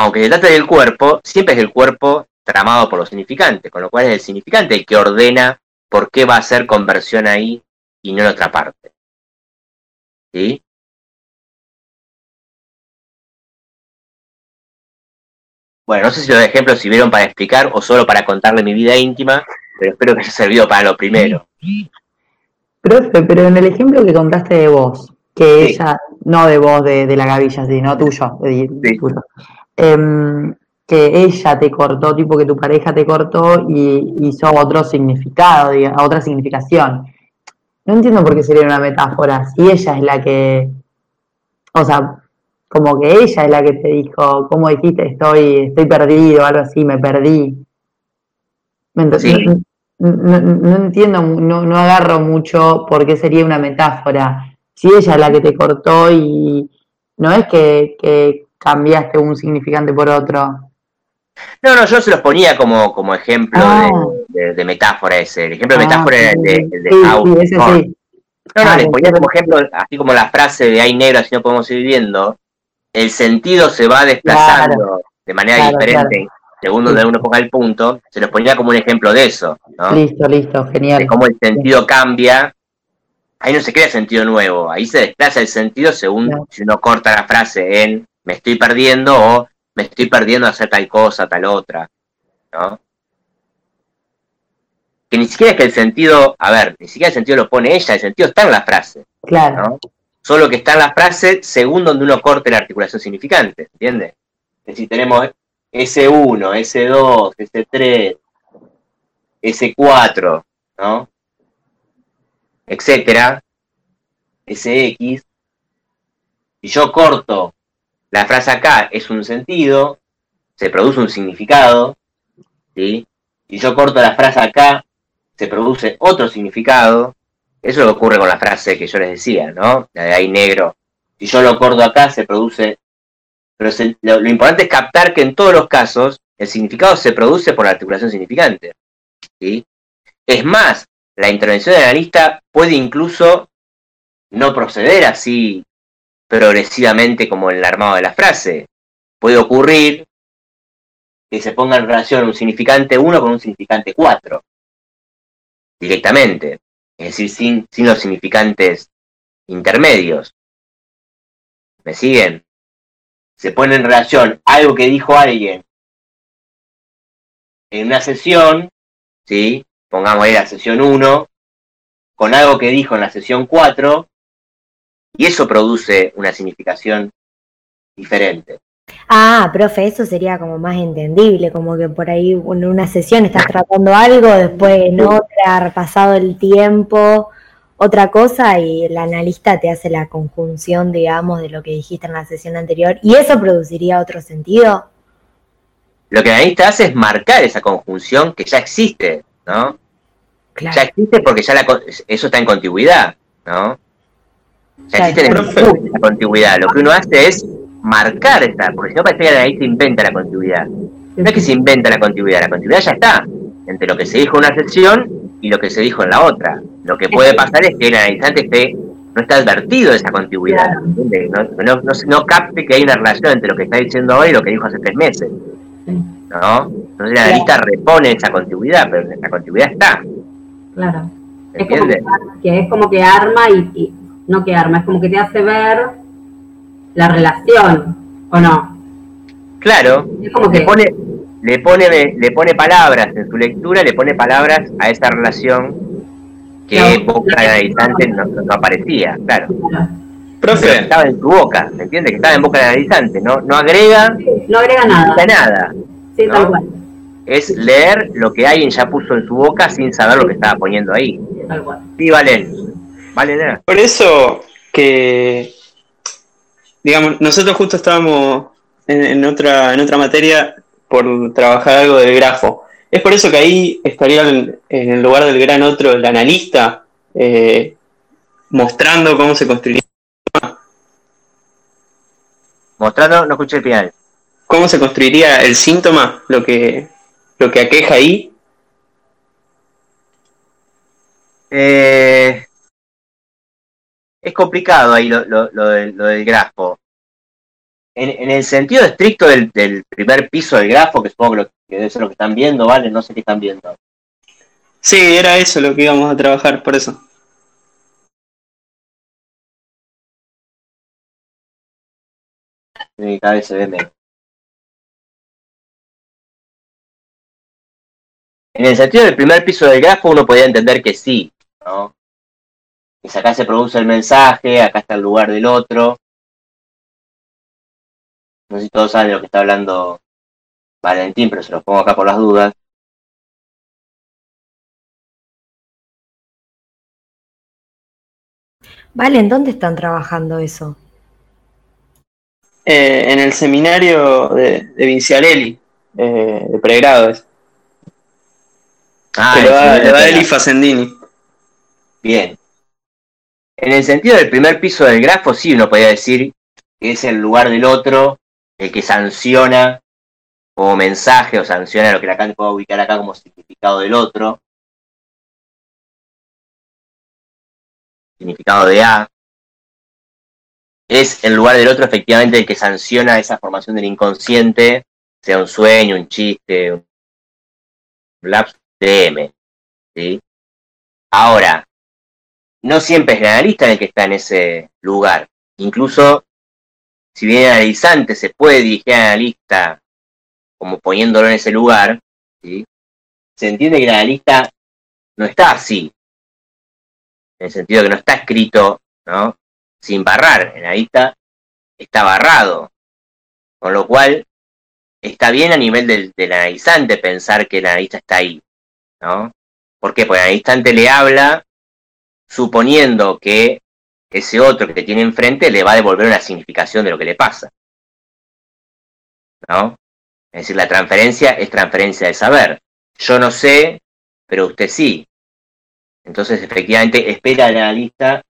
Aunque se trate del cuerpo, siempre es el cuerpo tramado por los significantes, con lo cual es el significante el que ordena por qué va a hacer conversión ahí y no en otra parte. ¿Sí? Bueno, no sé si los ejemplos sirvieron para explicar o solo para contarle mi vida íntima, pero espero que haya servido para lo primero. Profe, pero en el ejemplo que contaste de vos, que ella, no de vos, de, la gavilla, sino tuyo, de, em, que ella te cortó, tipo que tu pareja te cortó y hizo otro significado, otra significación. No entiendo por qué sería una metáfora, si ella es la que, o sea, como que ella es la que te dijo, ¿cómo dijiste? Estoy, estoy perdido, algo así, me perdí. no, entiendo, no, no agarro mucho por qué sería una metáfora. Si ella es la que te cortó y no es que, cambiaste un significante por otro. No, no, yo se los ponía como, como ejemplo de, ah. metáfora ese. El ejemplo de ah, metáfora de, de, sí, ese sí. No, no, ah, les ponía como ejemplo, así como la frase de hay negro, así no podemos seguir viviendo el sentido se va desplazando de manera diferente según donde uno ponga el punto, se los ponía como un ejemplo de eso. ¿no? Listo, listo, genial. De cómo el sentido cambia. Ahí no se crea sentido nuevo, ahí se desplaza el sentido según si uno corta la frase en me estoy perdiendo o me estoy perdiendo a hacer tal cosa, tal otra. ¿no? Que ni siquiera es que el sentido, a ver, ni siquiera el sentido lo pone ella, el sentido está en la frase. Claro. ¿no? solo que está en la frase según donde uno corte la articulación significante, ¿entiendes? Es decir, tenemos S1, S2, S3, S4, ¿no? Etcétera, SX. Si yo corto la frase acá es un sentido, se produce un significado, ¿sí? Si yo corto la frase acá, se produce otro significado, eso es lo que ocurre con la frase que yo les decía, ¿no? La de ahí negro. Si yo lo corto acá, se produce. Pero lo, importante es captar que en todos los casos el significado se produce por la articulación significante. ¿sí? Es más, la intervención del analista puede incluso no proceder así progresivamente como en el armado de la frase. Puede ocurrir que se ponga en relación un significante 1 con un significante 4 directamente es decir, sin, sin los significantes intermedios. ¿Me siguen? Se pone en relación algo que dijo alguien en una sesión, ¿sí? Pongamos ahí la sesión 1, con algo que dijo en la sesión 4, y eso produce una significación diferente. Ah, profe, eso sería como más entendible, como que por ahí en una sesión estás tratando algo, después en otra, pasado el tiempo, otra cosa, y el analista te hace la conjunción, digamos, de lo que dijiste en la sesión anterior, y eso produciría otro sentido. Lo que el analista hace es marcar esa conjunción que ya existe, ¿no? Claro. Ya existe porque ya eso está en contigüidad, ¿no? Existe en la contigüidad. Lo que uno hace es marcar esta, porque si no parece que ahí se inventa la continuidad. No es que se inventa la continuidad, la continuidad ya está entre lo que se dijo en una sección y lo que se dijo en la otra. Lo que puede pasar es que el analizante esté, no está advertido de esa continuidad, no, no, no, capte que hay una relación entre lo que está diciendo hoy y lo que dijo hace tres meses. ¿no? Entonces el analista repone esa continuidad, pero la continuidad está. Claro. Es como que, es como que arma y, no que arma, es como que te hace ver la relación, ¿o no? Claro, es como que... le, pone, le, pone, le pone palabras en su lectura, le pone palabras a esa relación que boca analizante no, no, aparecía, claro. Profe. estaba en su boca, ¿me entiendes? Que estaba en boca del analizante, no, no agrega, no agrega nada. nada. Sí, tal cual es leer lo que alguien ya puso en su boca sin saber lo que estaba poniendo ahí. Sí, vale. Por eso que, digamos, nosotros justo estábamos en, otra, en otra materia por trabajar algo del grafo. Es por eso que ahí estaría en, el lugar del gran otro, el analista, eh, mostrando cómo se construiría. Mostrando, no escuché el final. ¿Cómo se construiría el síntoma? Lo que, lo que aqueja ahí? Eh, es complicado ahí lo, del, grafo. En, el sentido estricto del, primer piso del grafo, que supongo que, que debe ser lo que están viendo, ¿vale? No sé qué están viendo. Sí, era eso lo que íbamos a trabajar, por eso. cada vez se ve menos. En el sentido del primer piso del grafo uno podría entender que sí, ¿no? Que acá se produce el mensaje, acá está el lugar del otro. No sé si todos saben de lo que está hablando Valentín, pero se los pongo acá por las dudas. Vale, ¿en dónde están trabajando eso? Eh, en el seminario de, de Vinciarelli, eh, de pregrado. Ah, que lo da, el Bien. En el sentido del primer piso del grafo, sí uno podría decir que es el lugar del otro el que sanciona como mensaje o sanciona lo que Lacan puede ubicar acá como significado del otro. Significado de A. Es el lugar del otro efectivamente el que sanciona esa formación del inconsciente, sea un sueño, un chiste, un lapso DM. ¿sí? Ahora, no siempre es el analista el que está en ese lugar. Incluso, si bien el analizante se puede dirigir al analista como poniéndolo en ese lugar, se entiende que el analista no está así. En el sentido que no está escrito ¿no? sin barrar. El analista está barrado. Con lo cual, está bien a nivel del, del analizante pensar que el analista está ahí. ¿no? ¿Por qué? Porque al instante le habla suponiendo que ese otro que tiene enfrente le va a devolver una significación de lo que le pasa. ¿No? Es decir, la transferencia es transferencia de saber. Yo no sé, pero usted sí. Entonces, efectivamente, espera al analista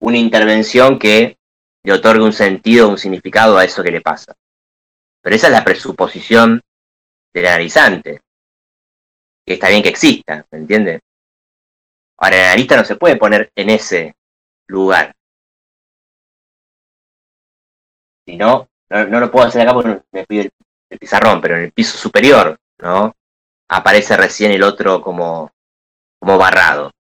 una intervención que le otorgue un sentido, un significado a eso que le pasa. Pero esa es la presuposición del analizante que está bien que exista, ¿me entiendes? Ahora, el analista no se puede poner en ese lugar. Si no, no, lo puedo hacer acá porque me pide el, pizarrón, pero en el piso superior, ¿no? Aparece recién el otro como, como barrado.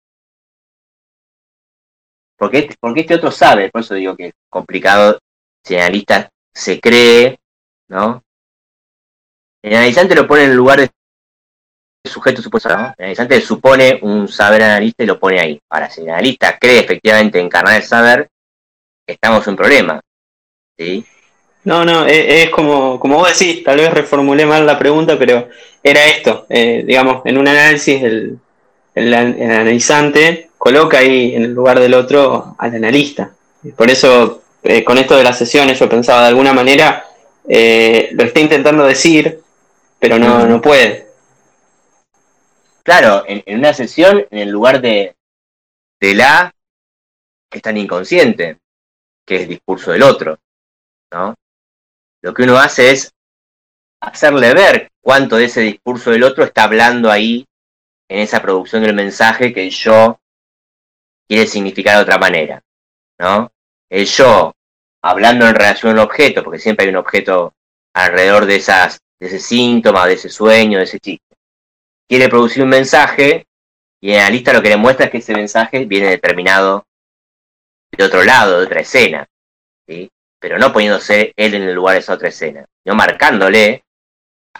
Porque este, porque este otro sabe, por eso digo que es complicado si el analista se cree, ¿no? El analizante lo pone en el lugar de sujeto supuesto, ¿no? El analizante supone un saber analista y lo pone ahí. Ahora, si el analista cree efectivamente encarnar el saber, estamos en un problema. ¿Sí? No, no, e, es, como, como vos decís, tal vez reformulé mal la pregunta, pero era esto, eh, digamos, en un análisis el, el, analizante coloca ahí en el lugar del otro al analista. Por eso, eh, con esto de las sesiones, yo pensaba de alguna manera, eh, lo está intentando decir, pero no, no puede. Claro, en, una sesión, en el lugar de, de la es tan inconsciente, que es el discurso del otro, ¿no? Lo que uno hace es hacerle ver cuánto de ese discurso del otro está hablando ahí en esa producción del mensaje que el yo quiere significar de otra manera, ¿no? El yo hablando en relación al objeto, porque siempre hay un objeto alrededor de esas, de ese síntoma, de ese sueño, de ese chiste quiere producir un mensaje Y el analista lo que le muestra es que ese mensaje viene determinado de otro lado, de otra escena, ¿sí? pero no poniéndose él en el lugar de esa otra escena, sino marcándole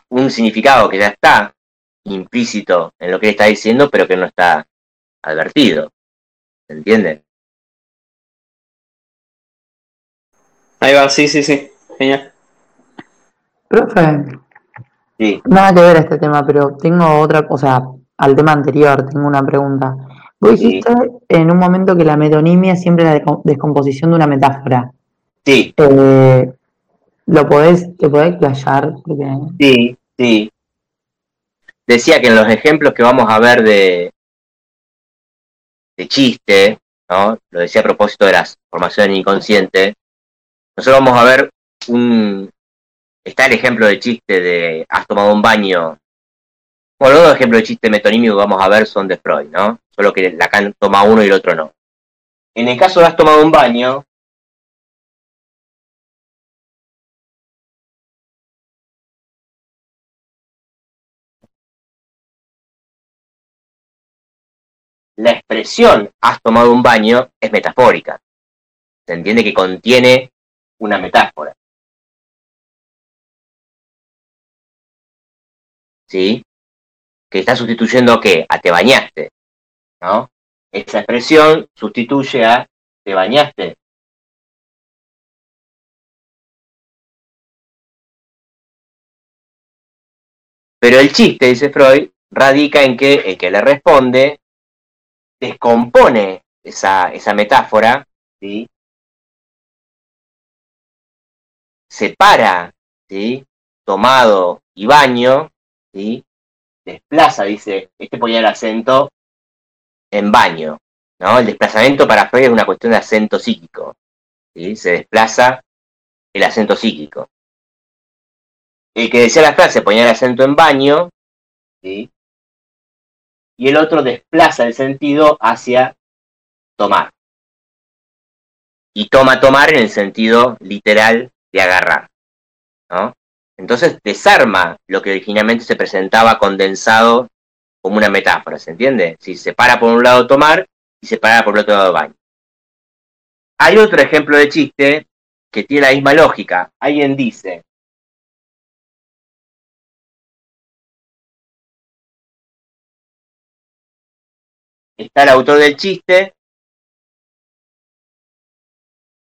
un significado que ya está implícito en lo que él está diciendo, pero que no está advertido. ¿Se entiende? Ahí va, sí, sí, sí. Genial. Profe, sí. nada que ver este tema, pero tengo otra cosa, al tema anterior, tengo una pregunta. Vos dijiste en un momento que la metonimia es siempre la descomposición de una metáfora. Sí. Eh, ¿Lo podés, te podés explayar? Sí, sí. Decía que en los ejemplos que vamos a ver de, de chiste, ¿no? Lo decía a propósito de las formaciones inconscientes, nosotros vamos a ver un... Está el ejemplo de chiste de has tomado un baño. Bueno, los ejemplos de chiste metonímico que vamos a ver son de Freud, ¿no? Solo que Lacan toma uno y el otro no. En el caso de has tomado un baño, la expresión has tomado un baño es metafórica. Se entiende que contiene una metáfora. ¿Sí? Que está sustituyendo a qué? A te bañaste. ¿No? Esa expresión sustituye a te bañaste. Pero el chiste, dice Freud, radica en que el que le responde descompone esa, esa metáfora, ¿sí? separa ¿sí? tomado y baño, ¿sí? desplaza, dice, este ponía el acento en baño. ¿no? El desplazamiento para Freud es una cuestión de acento psíquico. ¿sí? Se desplaza el acento psíquico. El que decía la frase ponía el acento en baño, ¿sí? y el otro desplaza el sentido hacia tomar. Y toma tomar en el sentido literal de agarrar. ¿no? Entonces desarma lo que originalmente se presentaba condensado como una metáfora, ¿se entiende? Si se para por un lado tomar y se para por el otro lado baño. Hay otro ejemplo de chiste que tiene la misma lógica. Alguien dice, está el autor del chiste.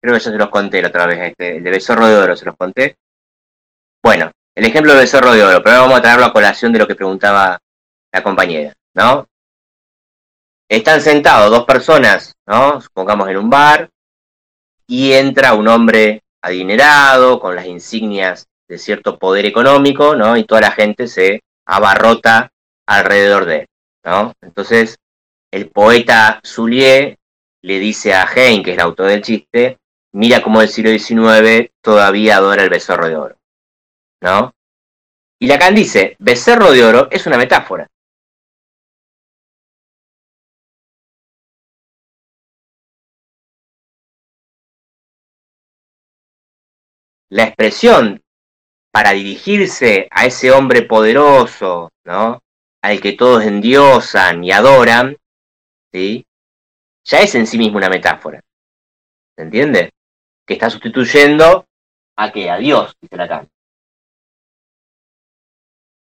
Creo que yo se los conté la otra vez, este, el de Besorro de Oro, se los conté. Bueno, el ejemplo de Besorro de Oro, pero ahora vamos a traerlo a colación de lo que preguntaba la compañera, ¿no? Están sentados dos personas, ¿no? Supongamos en un bar, y entra un hombre adinerado, con las insignias de cierto poder económico, ¿no? Y toda la gente se abarrota alrededor de él, ¿no? Entonces, el poeta Zulier le dice a Hein, que es el autor del chiste, mira cómo el siglo XIX todavía adora el becerro de oro. ¿No? Y Lacan dice, becerro de oro es una metáfora. La expresión para dirigirse a ese hombre poderoso, ¿no? Al que todos endiosan y adoran, ¿sí? ya es en sí mismo una metáfora. ¿Se entiende? Que está sustituyendo a qué? A Dios, dice Lacan.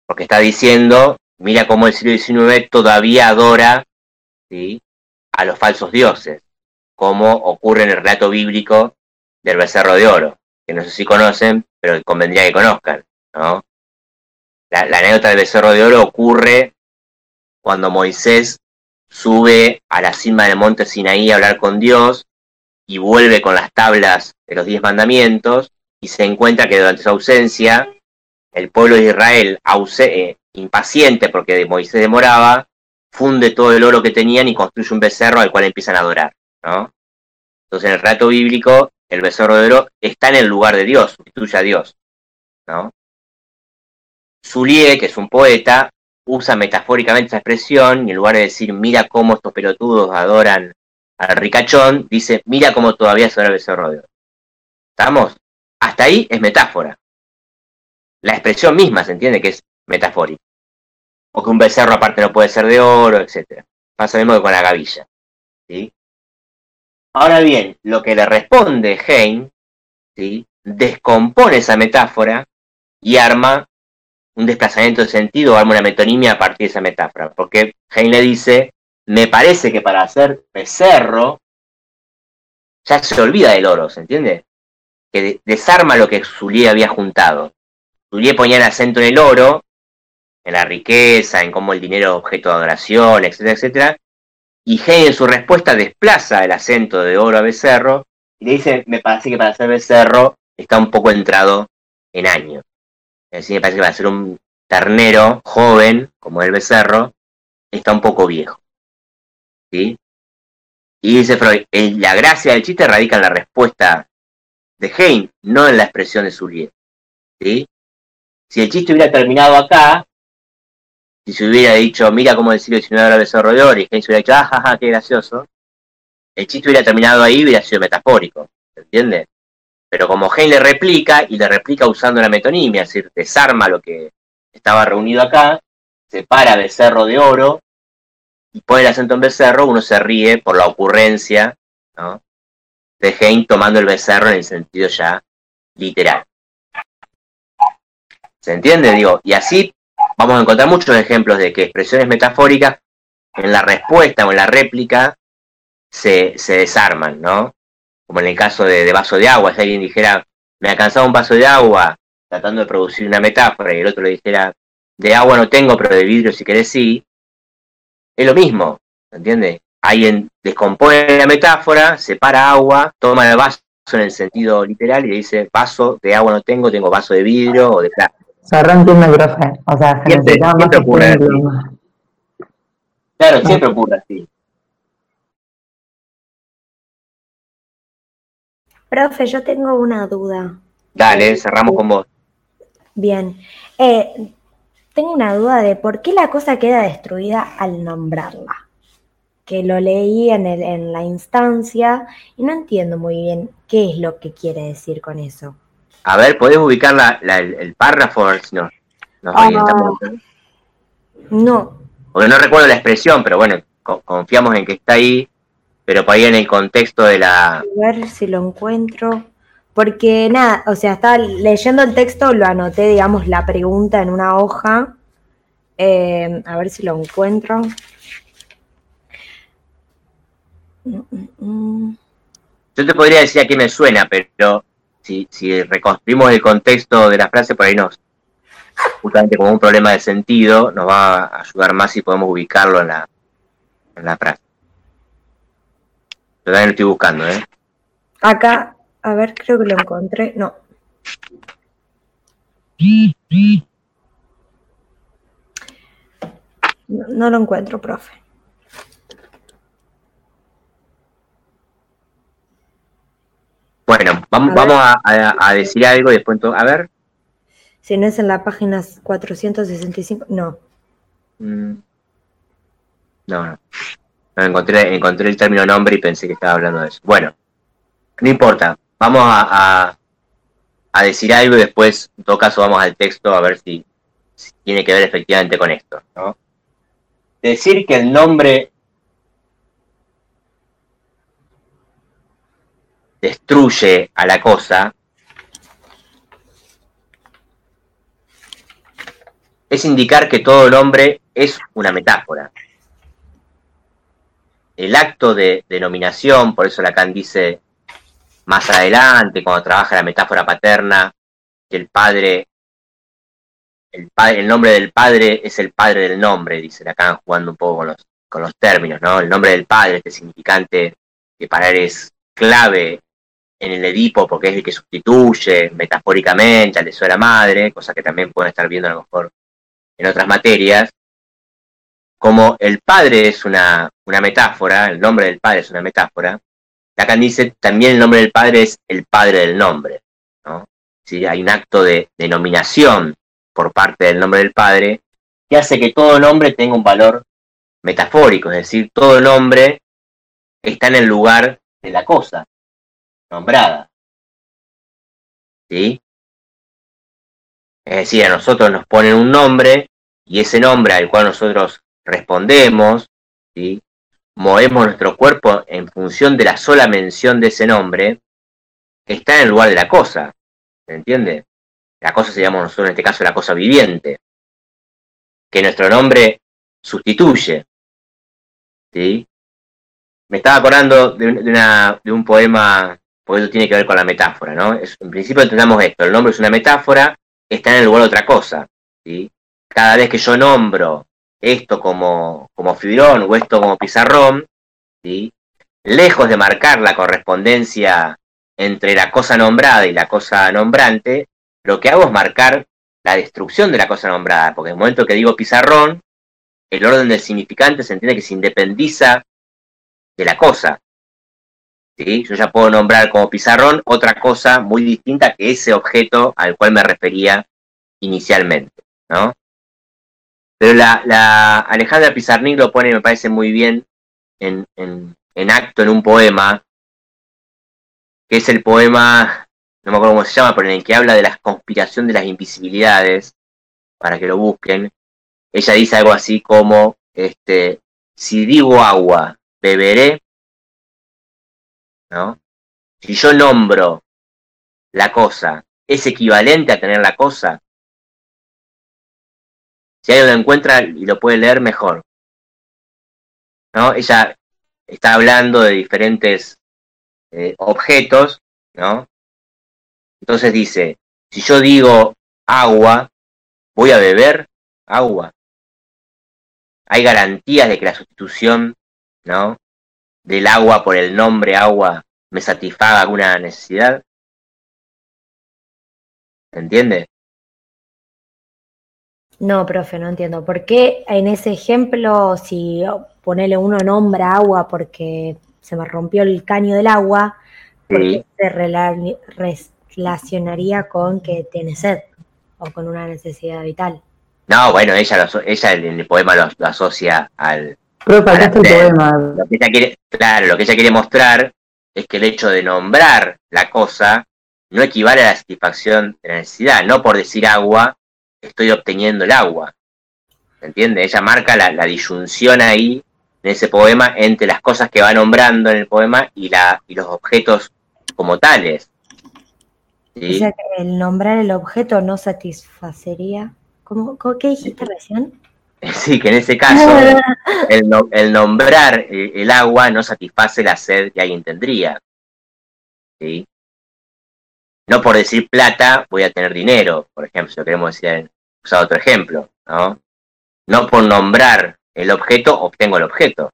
Porque está diciendo, mira cómo el siglo XIX todavía adora ¿sí? a los falsos dioses, como ocurre en el relato bíblico del becerro de oro, que no sé si conocen, pero convendría que conozcan. ¿no? La, la anécdota del becerro de oro ocurre cuando Moisés sube a la cima del monte Sinaí a hablar con Dios y vuelve con las tablas de los diez mandamientos y se encuentra que durante su ausencia el pueblo de Israel, eh, impaciente porque Moisés demoraba, funde todo el oro que tenían y construye un becerro al cual empiezan a adorar. ¿no? Entonces en el relato bíblico, el becerro de oro está en el lugar de Dios, sustituye a Dios. ¿no? Zulie, que es un poeta, usa metafóricamente esa expresión y en lugar de decir mira cómo estos pelotudos adoran al ricachón, dice mira cómo todavía se el becerro de oro. ¿Estamos? Hasta ahí es metáfora. La expresión misma se entiende que es metafórica. O que un becerro aparte no puede ser de oro, etc. Pasa lo mismo que con la gavilla. ¿sí? Ahora bien, lo que le responde Hein, ¿sí? descompone esa metáfora y arma un desplazamiento de sentido, arma una metonimia a partir de esa metáfora. Porque Hein le dice, me parece que para hacer becerro, ya se olvida del oro, ¿se entiende? Que desarma lo que Zulier había juntado. Zulier ponía el acento en el oro, en la riqueza, en cómo el dinero es objeto de adoración, etcétera, etcétera. Y Hein en su respuesta desplaza el acento de oro a becerro y le dice, me parece que para ser becerro está un poco entrado en años. Es decir, me parece que para ser un ternero joven, como el becerro, está un poco viejo. ¿Sí? Y dice Freud, la gracia del chiste radica en la respuesta de Hein, no en la expresión de Zulier. ¿Sí? Si el chiste hubiera terminado acá, si se hubiera dicho, mira cómo el siglo XIX era becerro de oro, y se hubiera dicho, ah, ja, qué gracioso, el chiste hubiera terminado ahí y hubiera sido metafórico, ¿se entiende? Pero como Hein le replica, y le replica usando la metonimia, es decir, desarma lo que estaba reunido acá, separa becerro de oro, y pone el acento en becerro, uno se ríe por la ocurrencia de Hein tomando el becerro en el sentido ya literal. ¿Se entiende? Digo, y así vamos a encontrar muchos ejemplos de que expresiones metafóricas en la respuesta o en la réplica se, se desarman, ¿no? Como en el caso de, vaso de agua, si alguien dijera, me cansado un vaso de agua, tratando de producir una metáfora, y el otro le dijera, de agua no tengo, pero de vidrio si querés sí, es lo mismo, ¿entiendes? Alguien descompone la metáfora, separa agua, toma el vaso en el sentido literal y le dice, vaso de agua no tengo, tengo vaso de vidrio o de plástico. Cerró entiendo, profe. O sea, se siempre, siempre ocurre así. Claro, siempre ocurre así. Profe, yo tengo una duda. Dale, cerramos con vos. Bien. Eh, tengo una duda de por qué la cosa queda destruida al nombrarla. Que lo leí en, el, en la instancia y no entiendo muy bien qué es lo que quiere decir con eso. A ver, ¿podés ubicar el, párrafo? No, no, ah, no. Porque no recuerdo la expresión, pero bueno, confiamos en que está ahí, pero para ahí en el contexto de la... A ver si lo encuentro. Porque nada, o sea, estaba leyendo el texto, lo anoté, digamos, la pregunta en una hoja. Eh, a ver si lo encuentro. Yo te podría decir a qué me suena, pero si, si reconstruimos el contexto de la frase, por ahí nos, justamente como un problema de sentido, nos va a ayudar más si podemos ubicarlo en la, en la frase. Yo también lo estoy buscando, ¿eh? Acá, a ver, creo que lo encontré. No. No, lo encuentro, profe. Bueno, vamos, vamos a, decir algo y después, a ver. Si no es en la página 465, no. Mm. No, no. no encontré, encontré el término nombre y pensé que estaba hablando de eso. Bueno, no importa vamos a, decir algo y después, en todo caso, vamos al texto a ver si, tiene que ver efectivamente con esto. Decir que el nombre destruye a la cosa es indicar que todo nombre es una metáfora. El acto de denominación, por eso Lacan dice más adelante, cuando trabaja la metáfora paterna, que el padre, el, padre, el nombre del padre es el padre del nombre, dice Lacan jugando un poco con los, con los términos, ¿no? El nombre del padre, este significante que para él es clave en el Edipo porque es el que sustituye metafóricamente al de la madre, cosa que también pueden estar viendo a lo mejor en otras materias, como el padre es una, una metáfora, el nombre del padre es una metáfora, Lacan dice también el nombre del padre es el padre del nombre. ¿no? Hay un acto de denominación por parte del nombre del padre que hace que todo nombre tenga un valor metafórico, es decir, todo nombre está en el lugar de la cosa nombrada. ¿Sí? Es decir, a nosotros nos ponen un nombre y ese nombre al cual nosotros respondemos, ¿sí? movemos nuestro cuerpo en función de la sola mención de ese nombre, está en el lugar de la cosa. ¿Se entiende? La cosa se llama nosotros en este caso la cosa viviente, que nuestro nombre sustituye. ¿Sí? Me estaba acordando de, un poema, porque eso tiene que ver con la metáfora, ¿no? en principio entendamos esto, el nombre es una metáfora, está en el lugar de otra cosa. ¿sí? Cada vez que yo nombro esto como, como fibrón o esto como pizarrón, lejos de marcar la correspondencia entre la cosa nombrada y la cosa nombrante, lo que hago es marcar la destrucción de la cosa nombrada, porque en el momento que digo pizarrón, el orden del significante se entiende que se independiza de la cosa. ¿Sí? Yo ya puedo nombrar como pizarrón otra cosa muy distinta que ese objeto al cual me refería inicialmente. ¿no? Pero la, Alejandra Pizarnik lo pone, me parece muy bien, en, en, acto, en un poema, que es el poema, no me acuerdo cómo se llama, pero en el que habla de la conspiración de las invisibilidades, para que lo busquen. Ella dice algo así como, este, si digo agua, beberé, Si yo nombro la cosa, ¿es equivalente a tener la cosa? Si alguien lo encuentra y lo puede leer, mejor. ¿No? Ella está hablando de diferentes eh, objetos, ¿no? Entonces dice, si yo digo agua, voy a beber agua. Hay garantías de que la sustitución, ¿no? Del agua por el nombre agua me satisfaga alguna necesidad. ¿Entiende? No, profe, no entiendo. ¿Por qué en ese ejemplo, si ponele uno nombra agua porque se me rompió el caño del agua, se relacionaría con que tiene sed o con una necesidad vital? No, bueno, ella, ella en el poema lo, asocia al... poema. Lo que ella quiere, claro, lo que ella quiere mostrar es que el hecho de nombrar la cosa no equivale a la satisfacción de la necesidad. No por decir agua estoy obteniendo el agua. ¿Se entiende? Ella marca la, disyunción ahí, en ese poema, entre las cosas que va nombrando en el poema y, la, y los objetos como tales. ¿Sí? O sea que el nombrar el objeto no satisfacería. ¿Cómo, ¿Qué dijiste recién? Sí, que en ese caso el, el, nombrar el agua no satisface la sed que alguien tendría. ¿Sí? No por decir plata voy a tener dinero, por ejemplo, si lo queremos decir usar otro ejemplo, ¿no? No por nombrar el objeto obtengo el objeto,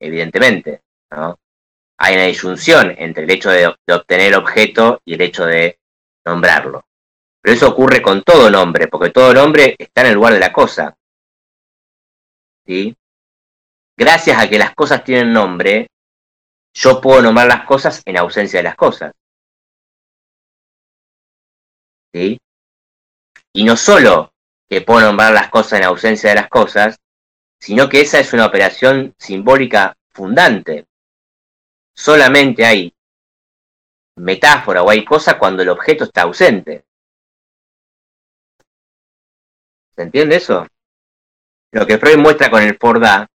evidentemente, ¿no? Hay una disyunción entre el hecho de, obtener el objeto y el hecho de nombrarlo. Pero eso ocurre con todo nombre, porque todo nombre está en el lugar de la cosa. ¿Sí? Gracias a que las cosas tienen nombre, yo puedo nombrar las cosas en ausencia de las cosas. ¿Sí? Y no solo que puedo nombrar las cosas en ausencia de las cosas, sino que esa es una operación simbólica fundante. Solamente hay metáfora o hay cosa cuando el objeto está ausente. ¿Se entiende eso? Lo que Freud muestra con el Fordá,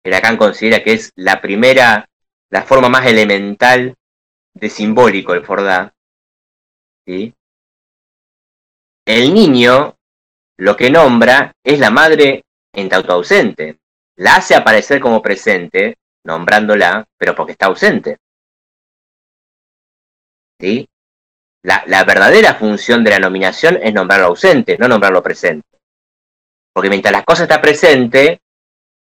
que Lacan considera que es la primera, la forma más elemental de simbólico el Fordá, ¿sí? El niño lo que nombra es la madre en tanto ausente. La hace aparecer como presente, nombrándola, pero porque está ausente. ¿Sí? La, la, verdadera función de la nominación es nombrarlo ausente, no nombrarlo presente. Porque mientras la cosa está presente,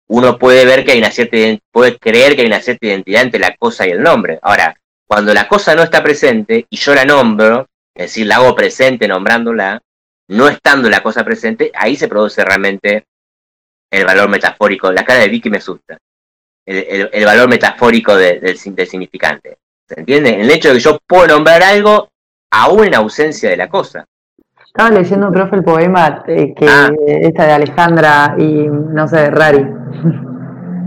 uno puede ver que hay una cierta puede creer que hay una cierta identidad entre la cosa y el nombre. Ahora, cuando la cosa no está presente y yo la nombro, es decir, la hago presente nombrándola, no estando la cosa presente, ahí se produce realmente el valor metafórico. La cara de Vicky me asusta. El, valor metafórico del, significante. ¿Se entiende? El hecho de que yo puedo nombrar algo aún en ausencia de la cosa. Estaba leyendo, profe, el poema eh, que ah. esta de Alejandra y no sé, de Rari.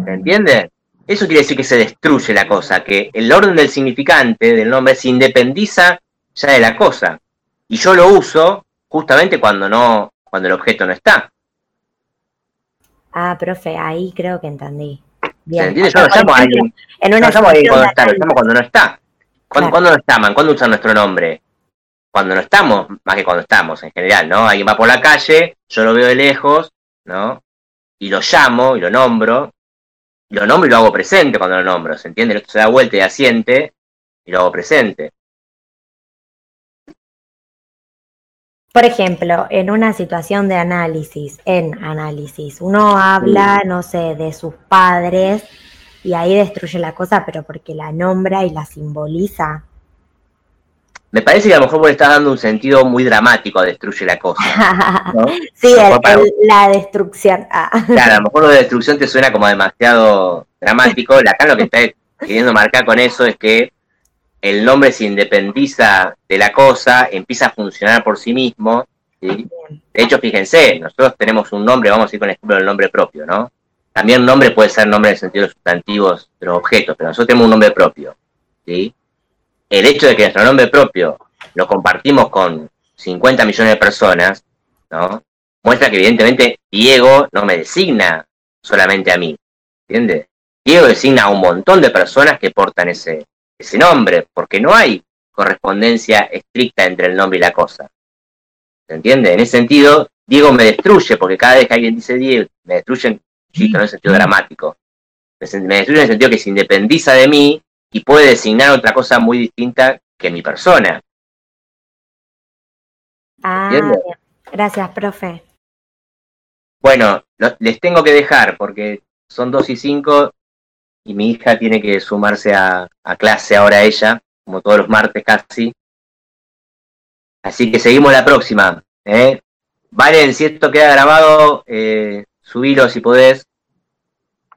¿Se entiende? Eso quiere decir que se destruye la cosa, que el orden del significante del nombre se independiza ya de la cosa. Y yo lo uso justamente cuando no, cuando el objeto no está. Ah, profe, ahí creo que entendí. Bien. ¿Se Yo lo llamo a alguien. En una llamo a alguien cuando está, lo llamo cuando no está. ¿Cuándo, nos llaman? ¿Cuándo usan nuestro nombre? Cuando no estamos, más que cuando estamos en general, ¿no? Alguien va por la calle, yo lo veo de lejos, ¿no? Y lo llamo y lo nombro, y lo nombro y lo hago presente cuando lo nombro, ¿se entiende? Esto se da vuelta y asiente y lo hago presente. Por ejemplo, en una situación de análisis, en análisis, uno habla, no sé, de sus padres y ahí destruye la cosa, pero porque la nombra y la simboliza. Me parece que a lo mejor vos le estás dando un sentido muy dramático a destruye la cosa. sí, la destrucción. Ah. Claro, a lo mejor lo de destrucción te suena como demasiado dramático. Acá lo que está queriendo marcar con eso es que el nombre se independiza de la cosa, empieza a funcionar por sí mismo. De hecho, fíjense, nosotros tenemos un nombre, vamos a ir con el ejemplo del nombre propio, ¿no? También nombre puede ser nombre en el sentido de sustantivos de los objetos, pero nosotros tenemos un nombre propio. ¿sí? El hecho de que nuestro nombre propio lo compartimos con 50 millones de personas, ¿no? Muestra que evidentemente Diego no me designa solamente a mí, ¿entiendes? Diego designa a un montón de personas que portan ese, ese nombre, porque no hay correspondencia estricta entre el nombre y la cosa. ¿Se entiende? En ese sentido, Diego me destruye, porque cada vez que alguien dice Diego, me destruyen, en el sentido dramático. Me destruye en el sentido que se independiza de mí y puede designar otra cosa muy distinta que mi persona. Ah, gracias, profe. Bueno, les tengo que dejar porque son dos y cinco y mi hija tiene que sumarse a, clase ahora ella, como todos los martes casi. Así que seguimos la próxima. ¿eh? Valen, si esto queda grabado, eh, subilo si podés.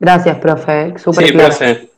Gracias, profe. Super sí, profe.